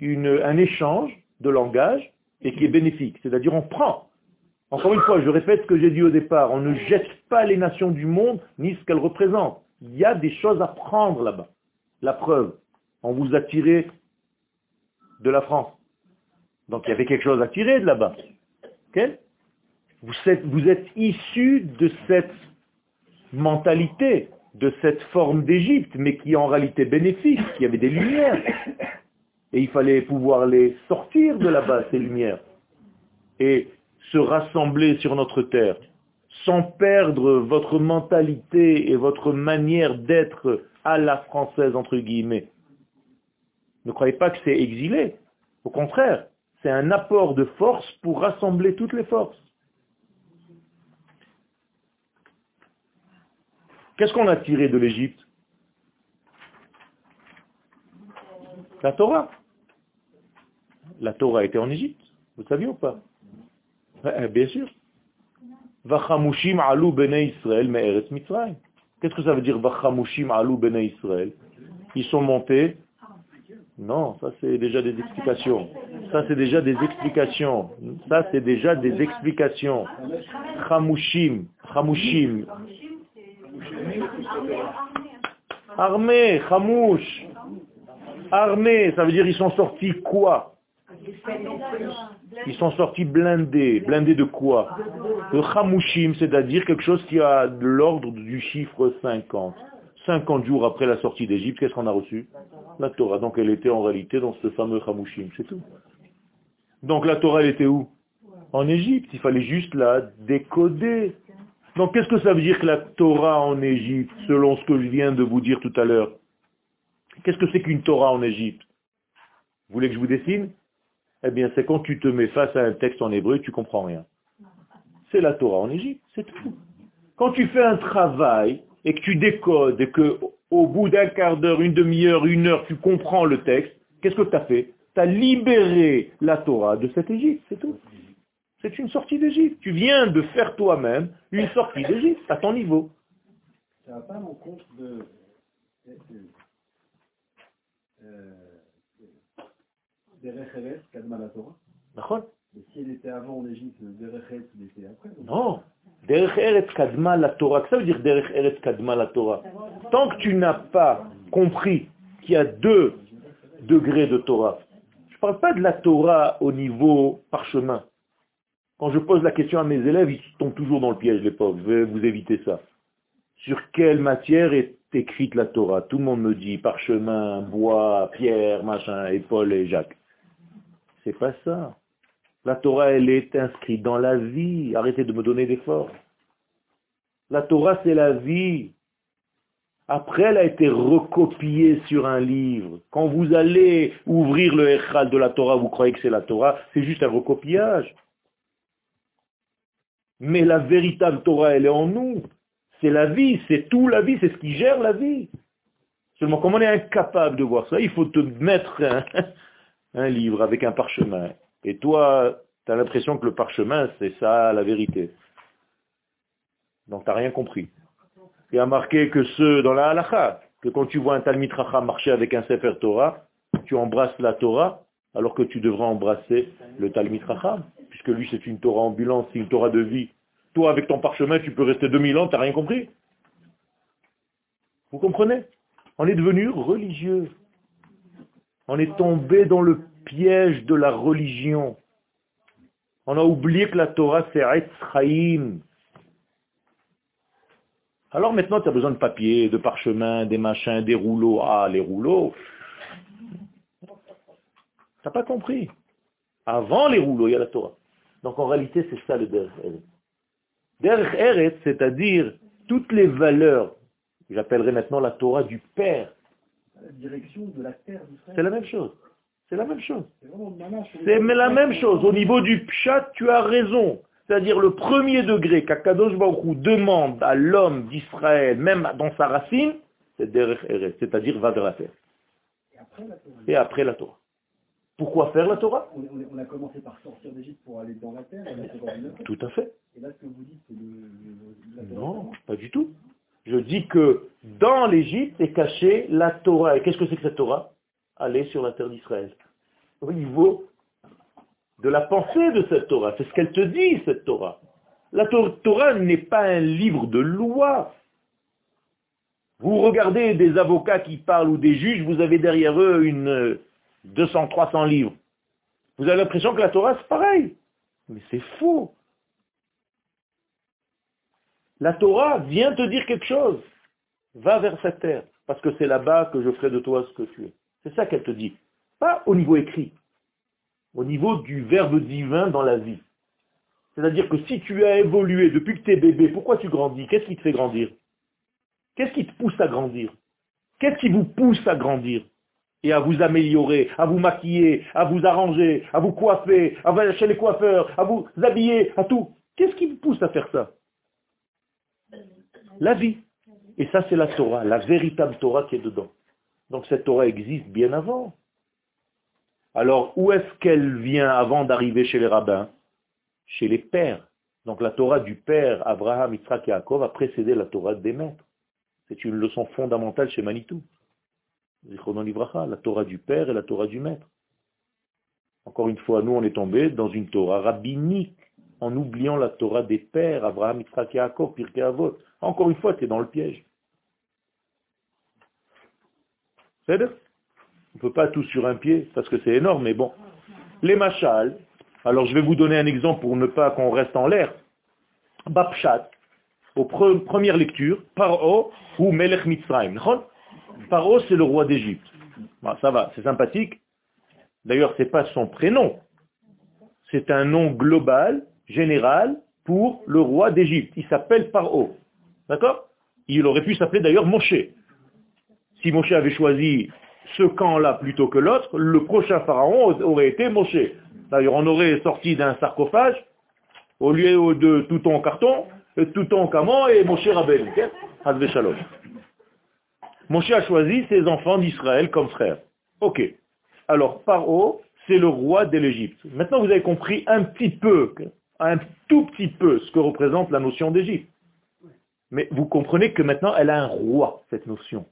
un échange de langage et qui est bénéfique. C'est-à-dire on prend. Encore une fois, je répète ce que j'ai dit au départ, on ne jette pas les nations du monde ni ce qu'elles représentent. Il y a des choses à prendre là-bas. La preuve, on vous a tiré de la France. Donc il y avait quelque chose à tirer de là-bas. vous êtes, vous êtes de cette mentalité, de cette forme d'Égypte, mais qui en réalité bénéfique, qui avait des lumières. Et il fallait pouvoir les sortir de là-bas, ces lumières, et se rassembler sur notre terre, sans perdre votre mentalité et votre manière d'être à la française, entre guillemets. Ne croyez pas que c'est exilé. Au contraire, c'est un apport de force pour rassembler toutes les forces. Qu'est-ce qu'on a tiré de l'Égypte? La Torah. La Torah était en Égypte. Vous saviez ou pas? Eh, Bien sûr. Vachamushim alou bene Israël me'eretz. Qu'est-ce que ça veut dire Vachamushim alou bene Israël? Ils sont montés. Non, ça c'est déjà des explications. Ça c'est déjà des explications. Ça c'est déjà des explications. Chamushim, Chamushim. Armée, Chamouche. Armée, ça veut dire ils sont sortis quoi? Ils sont sortis blindés. Blindés de quoi? De Hamushim, c'est-à-dire quelque chose qui a de l'ordre du chiffre 50. 50 jours après la sortie d'Égypte, qu'est-ce qu'on a reçu? La Torah. Donc elle était en réalité dans ce fameux Hamushim, c'est tout. Donc la Torah, elle était où? En Égypte. Il fallait juste la décoder. Donc qu'est-ce que ça veut dire que la Torah en Égypte, selon ce que je viens de vous dire tout à l'heure? Qu'est-ce que c'est qu'une Torah en Égypte? Vous voulez que je vous dessine? Eh bien c'est quand tu te mets face à un texte en hébreu, tu comprends rien. C'est la Torah en Égypte, c'est tout. Quand tu fais un travail et que tu décodes et que au bout d'un quart d'heure, une demi-heure, une heure, tu comprends le texte, qu'est-ce que tu as fait? Tu as libéré la Torah de cette Égypte, c'est tout. C'est une sortie d'Égypte. Tu viens de faire toi-même une sortie d'Égypte à ton niveau. Ça va pas en compte de... Euh, Kadma la Torah D'accord. Et si elle était avant en Égypte, Derech Eretz, il était après Non. Derech Eretz, Kadma la Torah. Qu'est-ce que ça veut dire Derech Eretz, Kadma la Torah Tant que tu n'as pas compris qu'il y a deux degrés de Torah, je ne parle pas de la Torah au niveau parchemin. Quand je pose la question à mes élèves, ils tombent toujours dans le piège, les pauvres. Je vais vous éviter ça. Sur quelle matière est écrite la Torah? Tout le monde me dit parchemin, bois, pierre, machin, et Paul et Jacques. C'est pas ça. La Torah, elle est inscrite dans la vie. Arrêtez de me donner des forces. La Torah, c'est la vie. Après, elle a été recopiée sur un livre. Quand vous allez ouvrir le Echal de la Torah, vous croyez que c'est la Torah, c'est juste un recopiage. Mais la véritable Torah, elle est en nous. C'est la vie, c'est tout la vie, c'est ce qui gère la vie. Seulement, comme on est incapable de voir ça, il faut te mettre un livre avec un parchemin. Et toi, tu as l'impression que le parchemin, c'est ça la vérité. Donc tu n'as rien compris. Y a marqué que ceux dans la halakha, que quand tu vois un Talmid Racham marcher avec un Sefer Torah, tu embrasses la Torah, alors que tu devrais embrasser le Talmid Racham, puisque lui c'est une Torah ambulante, c'est une Torah de vie. Toi, avec ton parchemin, tu peux rester 2000 ans, tu n'as rien compris? Vous comprenez? On est devenu religieux. On est tombé dans le piège de la religion. On a oublié que la Torah, c'est Chaim. Alors maintenant, tu as besoin de papier, de parchemin, des machins, des rouleaux. Ah, les rouleaux. T'as pas compris? Avant les rouleaux, il y a la Torah. Donc en réalité, c'est ça le Derech Eretz. Derech Eretz, c'est-à-dire toutes les valeurs, j'appellerai maintenant la Torah du Père. La direction de la terre d'Israël. C'est la même chose. C'est la même chose. C'est la même chose. Au niveau du pshat, tu as raison. C'est-à-dire le premier degré qu'Akadosh Baruch Hu demande à l'homme d'Israël, même dans sa racine, c'est Derech Eretz, c'est-à-dire va de la terre. Et après, la Torah. Et après la Torah. Pourquoi faire la Torah On, a commencé par sortir d'Égypte pour aller dans la terre. Tout à fait. Et là, ce que vous dites, c'est le. Non, pas du tout. Je dis que dans l'Égypte est cachée la Torah. Et qu'est-ce que c'est que cette Torah? Aller sur la terre d'Israël. Au niveau de la pensée de cette Torah. C'est ce qu'elle te dit, cette Torah. La Tor- Torah n'est pas un livre de loi. Vous regardez des avocats qui parlent ou des juges, vous avez derrière eux une 200, 300 livres. Vous avez l'impression que la Torah, c'est pareil. Mais c'est faux. La Torah vient te dire quelque chose. Va vers cette terre, parce que c'est là-bas que je ferai de toi ce que tu es. C'est ça qu'elle te dit. Pas au niveau écrit, au niveau du verbe divin dans la vie. C'est-à-dire que si tu as évolué depuis que tu es bébé, pourquoi tu grandis? Qu'est-ce qui te fait grandir? Qu'est-ce qui te pousse à grandir? Qu'est-ce qui vous pousse à grandir? Et à vous améliorer, à vous maquiller, à vous arranger, à vous coiffer, à aller chez les coiffeurs, à vous habiller, à tout Qu'est-ce qui vous pousse à faire ça? La vie. Et ça, c'est la Torah, la véritable Torah qui est dedans. Donc cette Torah existe bien avant. Alors, où est-ce qu'elle vient avant d'arriver chez les rabbins? Chez les pères. Donc la Torah du père Abraham, Yitzhak et Yaakov a précédé la Torah des maîtres. C'est une leçon fondamentale chez Manitou. La Torah du père et la Torah du maître. Encore une fois, nous, on est tombé dans une Torah rabbinique, en oubliant la Torah des pères, Abraham, Yitzhak Yaakov, Pirkei Avot. Encore une fois, tu es dans le piège. C'est On ne peut pas tout sur un pied, parce que c'est énorme, mais bon. Les machals, alors je vais vous donner un exemple pour ne pas qu'on reste en l'air. Babshat, aux pre- premières lectures, Paro ou Melech Mitzrayim. Pharaon, c'est le roi d'Égypte. Ça va, c'est sympathique. D'ailleurs, ce n'est pas son prénom. C'est un nom global, général, pour le roi d'Égypte. Il s'appelle Pharaon. D'accord? Il aurait pu s'appeler d'ailleurs Moshe. Si Moshe avait choisi ce camp-là plutôt que l'autre, le prochain pharaon aurait été Moshe. D'ailleurs, on aurait sorti d'un sarcophage, au lieu de tout en carton, tout en camon et Moshe Rabbeinu. Moshe a choisi ses enfants d'Israël comme frères. Ok. Alors, Paro, c'est le roi de l'Égypte. Maintenant, vous avez compris un petit peu, un tout petit peu, ce que représente la notion d'Égypte. Mais vous comprenez que maintenant, elle a un roi, cette notion.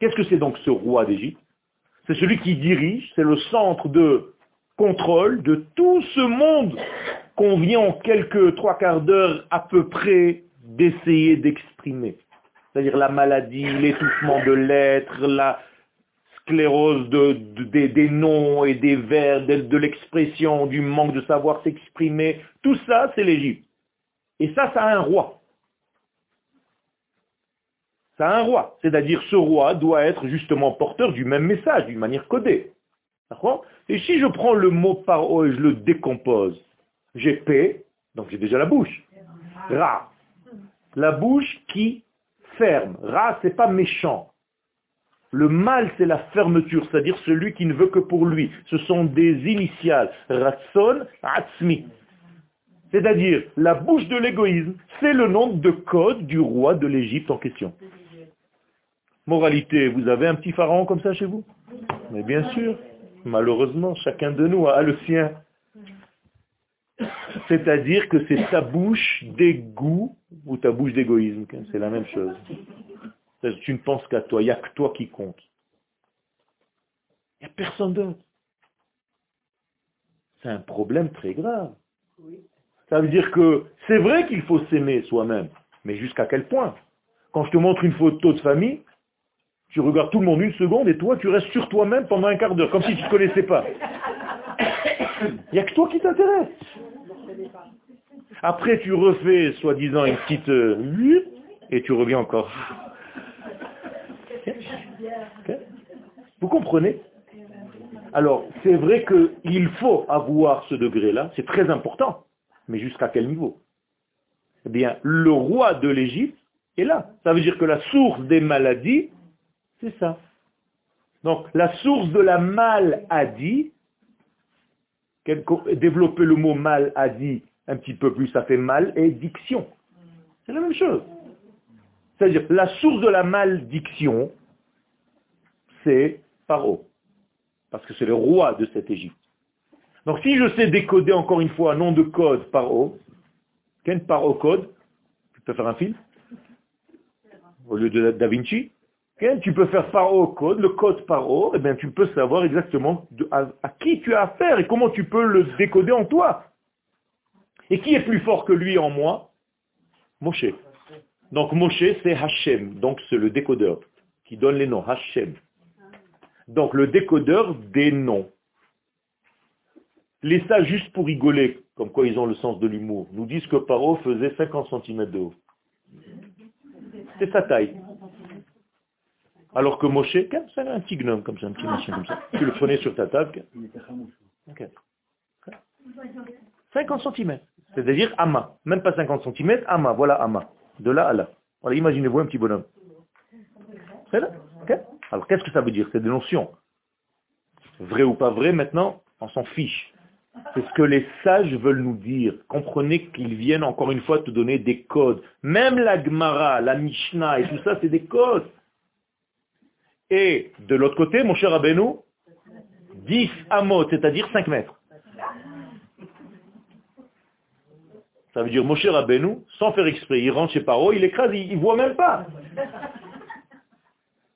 Qu'est-ce que c'est donc ce roi d'Égypte? C'est celui qui dirige, c'est le centre de contrôle de tout ce monde qu'on vient en quelques trois quarts d'heure à peu près d'essayer d'exprimer. C'est-à-dire la maladie, l'étouffement de l'être, la sclérose de, de- des, noms et des verbes, de, l'expression, du manque de savoir s'exprimer. Tout ça, c'est l'Égypte. Et ça, ça a un roi. Ça a un roi. C'est-à-dire ce roi doit être justement porteur du même message, d'une manière codée. D'accord? Et si je prends le mot paro et je le décompose, j'ai P, donc j'ai déjà la bouche. Ra. La bouche qui ferme. Ra, c'est pas méchant. Le mal, c'est la fermeture, c'est-à-dire celui qui ne veut que pour lui. Ce sont des initiales. Ratson, Atzmi. C'est-à-dire, la bouche de l'égoïsme, c'est le nom de code du roi de l'Égypte en question. Moralité, vous avez un petit pharaon comme ça chez vous? Mais bien sûr, malheureusement, chacun de nous a le sien. C'est-à-dire que c'est ta bouche d'égout ou ta bouche d'égoïsme, c'est la même chose. Tu ne penses qu'à toi, il n'y a que toi qui compte. Il n'y a personne d'autre. C'est un problème très grave. Ça veut dire que c'est vrai qu'il faut s'aimer soi-même, mais jusqu'à quel point? Quand je te montre une photo de famille, Tu regardes tout le monde une seconde et toi, tu restes sur toi-même pendant un quart d'heure, comme si tu ne te connaissais pas. Il n'y a que toi qui t'intéresse. Après, tu refais, soi-disant, une petite... Euh, et tu reviens encore. Vous comprenez? Alors, c'est vrai qu'il faut avoir ce degré-là, c'est très important, mais jusqu'à quel niveau? Eh bien, le roi de l'Égypte est là. Ça veut dire que la source des maladies, c'est ça. Donc, la source de la maladie, développer le mot maladie un petit peu plus, ça fait mal, et diction. C'est la même chose. C'est-à-dire, la source de la malédiction, c'est Paro. Parce que c'est le roi de cette Égypte. Donc si je sais décoder encore une fois un nom de code Paro, quel Paro code Tu peux faire un film? Au lieu de Da Vinci? Tu peux faire Paro code, le code Paro, et eh bien tu peux savoir exactement à, qui tu as affaire et comment tu peux le décoder en toi. Et qui est plus fort que lui en moi? Moshe. Donc Moshe, c'est Hachem, donc c'est le décodeur qui donne les noms, Hachem. Donc le décodeur des noms. Les sages, juste pour rigoler, comme quoi ils ont le sens de l'humour, nous disent que Paro faisait 50 cm de haut. C'est sa taille. Alors que Moshe, c'est un petit gnome comme ça, un petit machin comme ça. Tu le prenais sur ta table. 50 cm. C'est-à-dire Ama. Même pas 50 cm, Ama. Voilà Ama. De là à là. Voilà, imaginez-vous un petit bonhomme. C'est là Alors qu'est-ce que ça veut dire? C'est des notions. Vrai ou pas vrai, maintenant, on s'en fiche. C'est ce que les sages veulent nous dire. Comprenez qu'ils viennent encore une fois te donner des codes. Même la Gemara, la Mishnah et tout ça, c'est des codes. Et de l'autre côté, mon cher Abenou, 10 amot, c'est-à-dire 5 mètres. Ça veut dire Moshe Rabbeinu, sans faire exprès, il rentre chez Paro, il écrase, il ne voit même pas.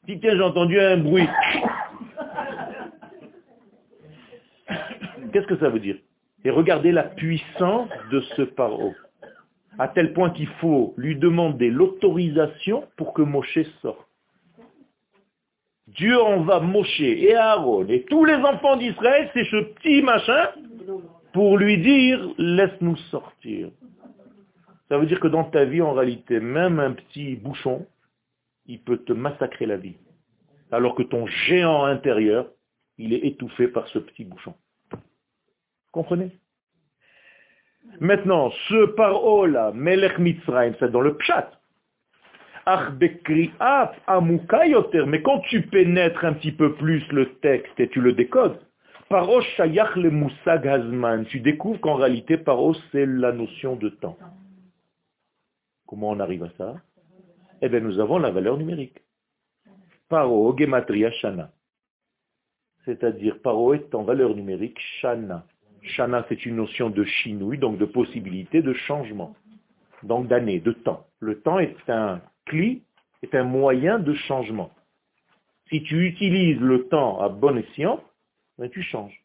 Si tiens, j'ai entendu un bruit. Qu'est-ce que ça veut dire? Et regardez la puissance de ce Paro. À tel point qu'il faut lui demander l'autorisation pour que Moshe sorte. Dieu envoie Moshe et Aaron et tous les enfants d'Israël, c'est ce petit machin, pour lui dire, laisse-nous sortir. Ça veut dire que dans ta vie, en réalité, même un petit bouchon, il peut te massacrer la vie. Alors que ton géant intérieur, il est étouffé par ce petit bouchon. Comprenez? Maintenant, ce paro-là, Melech Mitzrayim, c'est dans le pshat. Mais quand tu pénètres un petit peu plus le texte et tu le décodes, paro shayach le musag hazman, tu découvres qu'en réalité, paro, c'est la notion de temps. Comment on arrive à ça? Eh bien, nous avons la valeur numérique. Paro, gematria, shana. C'est-à-dire, paro est en valeur numérique shana. Shana, c'est une notion de chinouille, donc de possibilité de changement. Donc d'année, de temps. Le temps est un cli, est un moyen de changement. Si tu utilises le temps à bon escient, ben tu changes.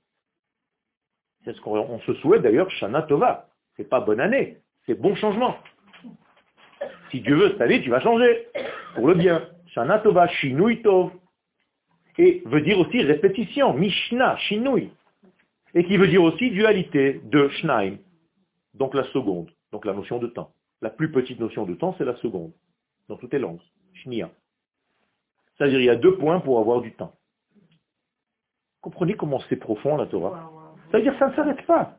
C'est ce qu'on se souhaite d'ailleurs, Shana Tova. C'est pas bonne année, c'est bon changement. Si Dieu veut, cette année, tu vas changer. Pour le bien. Shana Tova, Shinui Tov. Et veut dire aussi répétition, Mishnah, Shinui. Et qui veut dire aussi dualité de Shnaim. Donc la seconde. Donc la notion de temps. La plus petite notion de temps, c'est la seconde. Dans toutes les langues. Shnia. C'est-à-dire il y a deux points pour avoir du temps. Comprenez comment c'est profond la Torah Ça veut dire que ça ne s'arrête pas.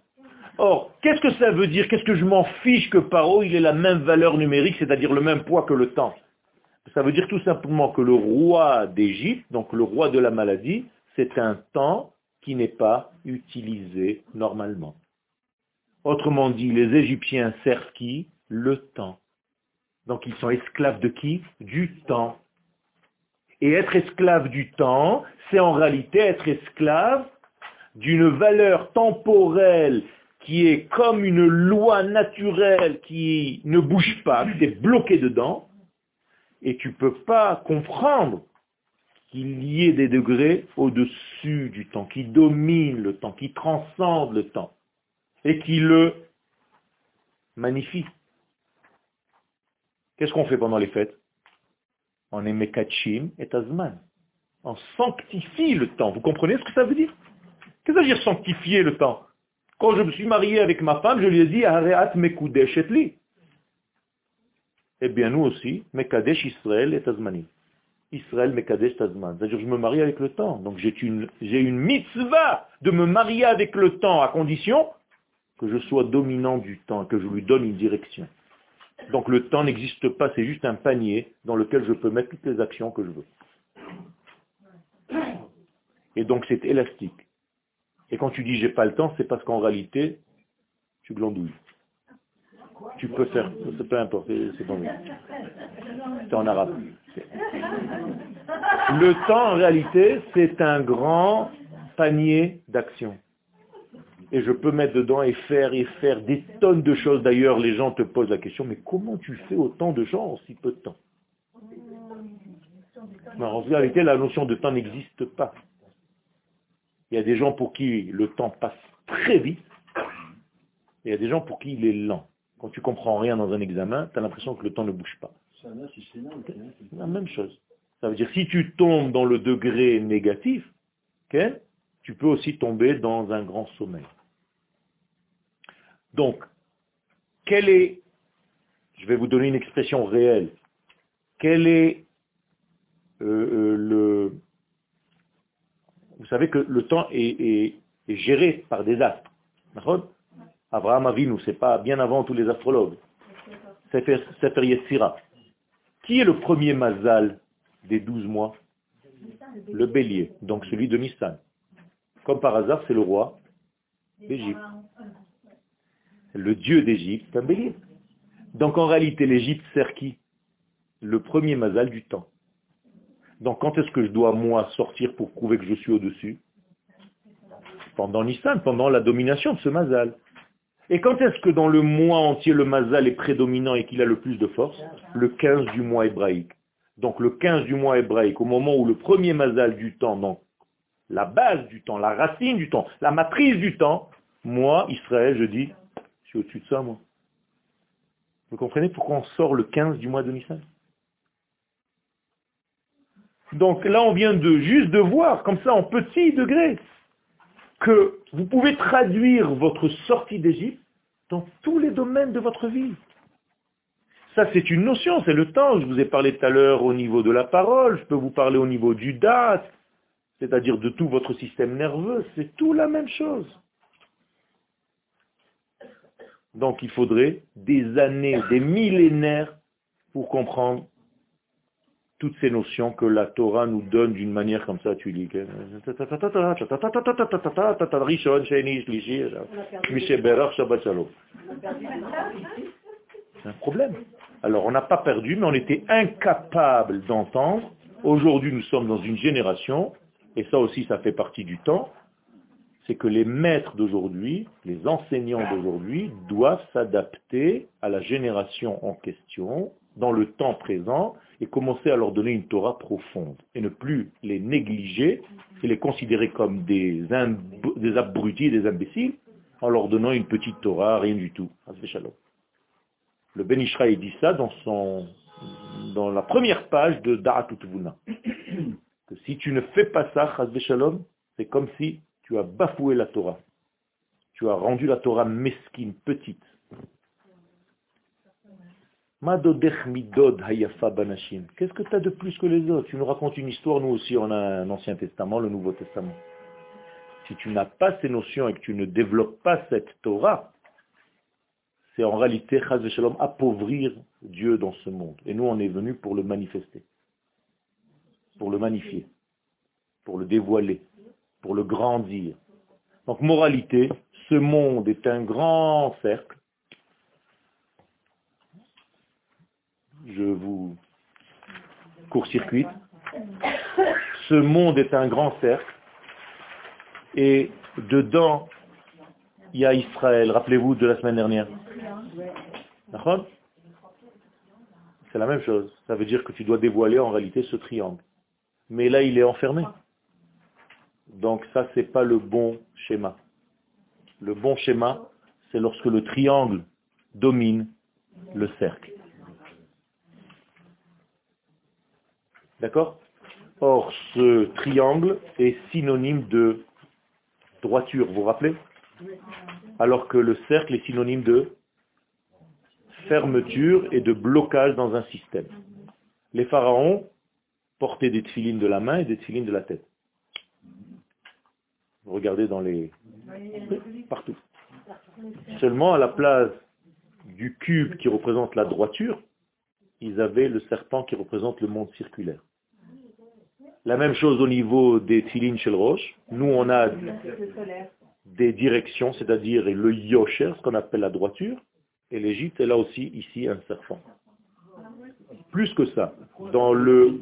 Or, qu'est-ce que ça veut dire? Qu'est-ce que je m'en fiche que Paro, il ait la même valeur numérique, c'est-à-dire le même poids que le temps? Ça veut dire tout simplement que le roi d'Égypte, donc le roi de la maladie, c'est un temps qui n'est pas utilisé normalement. Autrement dit, les Égyptiens servent qui? Le temps. Donc ils sont esclaves de qui? Du temps. Et être esclave du temps, c'est en réalité être esclave d'une valeur temporelle qui est comme une loi naturelle qui ne bouge pas, tu es bloqué dedans, et tu ne peux pas comprendre qu'il y ait des degrés au-dessus du temps, qui dominent le temps, qui transcendent le temps, et qui le magnifient. Qu'est-ce qu'on fait pendant les fêtes? On est mekachim et azman. On sanctifie le temps. Vous comprenez ce que ça veut dire? Qu'est-ce que ça veut dire sanctifier le temps? Quand je me suis marié avec ma femme, je lui ai dit Areat mekudesh et li. Eh bien, nous aussi, mekadesh Israël et azmanim. Israël Mekadesh Tazman. C'est-à-dire je me marie avec le temps. Donc j'ai une, j'ai une mitzvah de me marier avec le temps à condition que je sois dominant du temps, que je lui donne une direction. Donc le temps n'existe pas, c'est juste un panier dans lequel je peux mettre toutes les actions que je veux. Et donc c'est élastique. Et quand tu dis j'ai pas le temps, c'est parce qu'en réalité, tu glandouilles. Tu peux faire, peu importe, c'est bon. C'est en arabe. Le temps, en réalité, c'est un grand panier d'actions. Et je peux mettre dedans et faire et faire des tonnes de choses. D'ailleurs, les gens te posent la question, mais comment tu fais autant de gens en si peu de temps? En réalité, la notion de temps n'existe pas. Il y a des gens pour qui le temps passe très vite, et il y a des gens pour qui il est lent. Quand tu comprends rien dans un examen, tu as l'impression que le temps ne bouge pas. La même chose. Ça veut dire si tu tombes dans le degré négatif, tu peux aussi tomber dans un grand sommeil. Donc, quel est, je vais vous donner une expression réelle, quel est euh, euh, le... Vous savez que le temps est, géré par des astres. Abraham Avinu, c'est pas bien avant tous les astrologues. Sefer Yetzira. Qui est le premier mazal des douze mois? Le bélier, donc celui de Nissan. Comme par hasard, c'est le roi d'Égypte. Le dieu d'Égypte, un bélier. Donc en réalité, l'Égypte sert qui? Le premier mazal du temps. Donc quand est-ce que je dois, moi, sortir pour prouver que je suis au-dessus? Pendant Nissan, pendant la domination de ce mazal. Et quand est-ce que dans le mois entier, le mazal est prédominant et qu'il a le plus de force? Le 15 du mois hébraïque. Donc le 15 du mois hébraïque, au moment où le premier mazal du temps, donc la base du temps, la racine du temps, la matrice du temps, moi, Israël, je dis, au-dessus de ça, moi. Vous comprenez pourquoi on sort le 15 du mois de Nissan? Donc là, on vient de juste de voir, comme ça, en petit degré, que vous pouvez traduire votre sortie d'Égypte dans tous les domaines de votre vie. Ça, c'est une notion, c'est le temps. Je vous ai parlé tout à l'heure au niveau de la parole, je peux vous parler au niveau du date, c'est-à-dire de tout votre système nerveux, c'est tout la même chose. Donc il faudrait des années, des millénaires pour comprendre toutes ces notions que la Torah nous donne d'une manière comme ça, tu lis. C'est un problème. Alors on n'a pas perdu, mais on était incapable d'entendre. Aujourd'hui, nous sommes dans une génération, et ça aussi, ça fait partie du temps, c'est que les maîtres d'aujourd'hui, les enseignants d'aujourd'hui, doivent s'adapter à la génération en question, dans le temps présent, et commencer à leur donner une Torah profonde, et ne plus les négliger, et les considérer comme des, abrutis, des imbéciles, en leur donnant une petite Torah, rien du tout. Le Ben dit ça dans, son, dans la première page de Da'atutuvuna. Que si tu ne fais pas ça, c'est comme si tu as bafoué la Torah. Tu as rendu la Torah mesquine, petite. Qu'est-ce que tu as de plus que les autres? Tu nous racontes une histoire, nous aussi on a un Ancien Testament, le Nouveau Testament. Si tu n'as pas ces notions et que tu ne développes pas cette Torah, c'est en réalité, Shalom, appauvrir Dieu dans ce monde. Et nous, on est venus pour le manifester, pour le magnifier, pour le dévoiler, pour le grandir. Donc, moralité, ce monde est un grand cercle je vous court-circuite. Ce monde est un grand cercle et dedans, il y a Israël. Rappelez-vous de la semaine dernière. C'est la même chose. Ça veut dire que tu dois dévoiler en réalité ce triangle. Mais là, il est enfermé. Donc ça, c'est pas le bon schéma. Le bon schéma, c'est lorsque le triangle domine le cercle. D'accord? Or, ce triangle est synonyme de droiture, vous vous rappelez? Alors que le cercle est synonyme de fermeture et de blocage dans un système. Les pharaons portaient des tefilines de la main et des tefilines de la tête. Vous regardez dans les... Partout. Seulement à la place du cube qui représente la droiture, ils avaient le serpent qui représente le monde circulaire. La même chose au niveau des chez le roche. Nous, on a des directions, c'est-à-dire le yosher, ce qu'on appelle la droiture, et l'Égypte est là aussi, ici, un serpent. Plus que ça, dans le...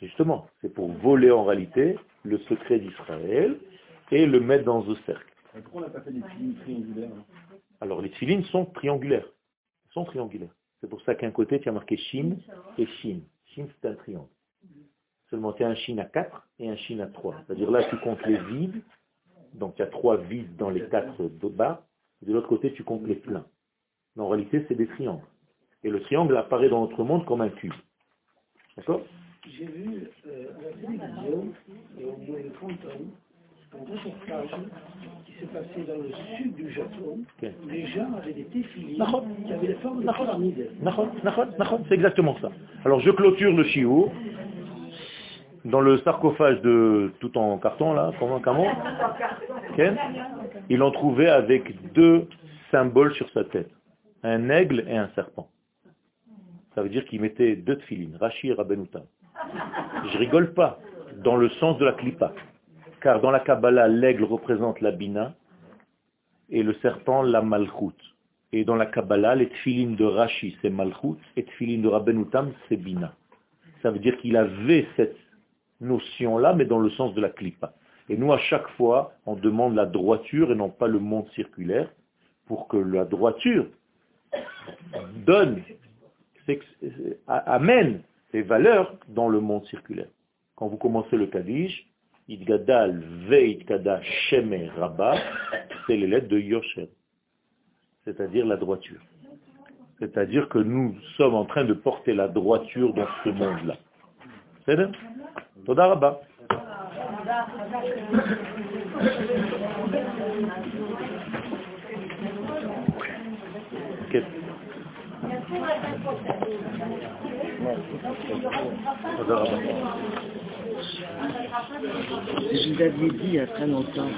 Justement, c'est pour voler en réalité le secret d'Israël et le mettre dans un cercle. Pourquoi on n'a pas fait des films triangulaires hein? Alors les tefilines sont triangulaires. Elles sont triangulaires. C'est pour ça qu'un côté, tu as marqué Shin et Shin. Shin, c'est un triangle. Seulement, tu as un Shin à 4 et un Shin à 3. C'est-à-dire là, tu comptes les vides. Donc, il y a trois vides dans les quatre de bas. Et de l'autre côté, tu comptes les pleins. Mais en réalité, c'est des triangles. Et le triangle apparaît dans notre monde comme un cube. D'accord? J'ai vu euh, à la télévision, il y a au moins 30 ans, un reportage qui s'est passé dans le sud du Japon, Ok. où les gens avaient des défilés qui avaient la forme de Nahon. pyramide. Nahon, nahon, nahon, C'est exactement ça. Alors, je clôture le chiot. Dans le sarcophage de tout en carton, là, comment, comment Ken Ils l'ont trouvé avec deux symboles sur sa tête. Un aigle et un serpent. Ça veut dire qu'il mettait deux tefilines, Rashi et Rabbenoutam. Je rigole pas, dans le sens de la klipa. Car dans la Kabbalah, l'aigle représente la bina et le serpent la malchut. Et dans la Kabbalah, les tefilines de Rashi, c'est malchut, et les tefilines de Rabbenoutam, c'est bina. Ça veut dire qu'il avait cette notion-là, mais dans le sens de la klipa. Et nous, à chaque fois, on demande la droiture et non pas le monde circulaire, pour que la droiture donne, euh, amène valeurs dans le monde circulaire. Quand vous commencez le Kaddish, Idgadal Veitkada Sheme Rabba, c'est les lettres de Yosher, c'est-à-dire la droiture. C'est-à-dire que nous sommes en train de porter la droiture dans ce monde-là. C'est bien Toda Rabba. Je vous avais dit il y a très longtemps,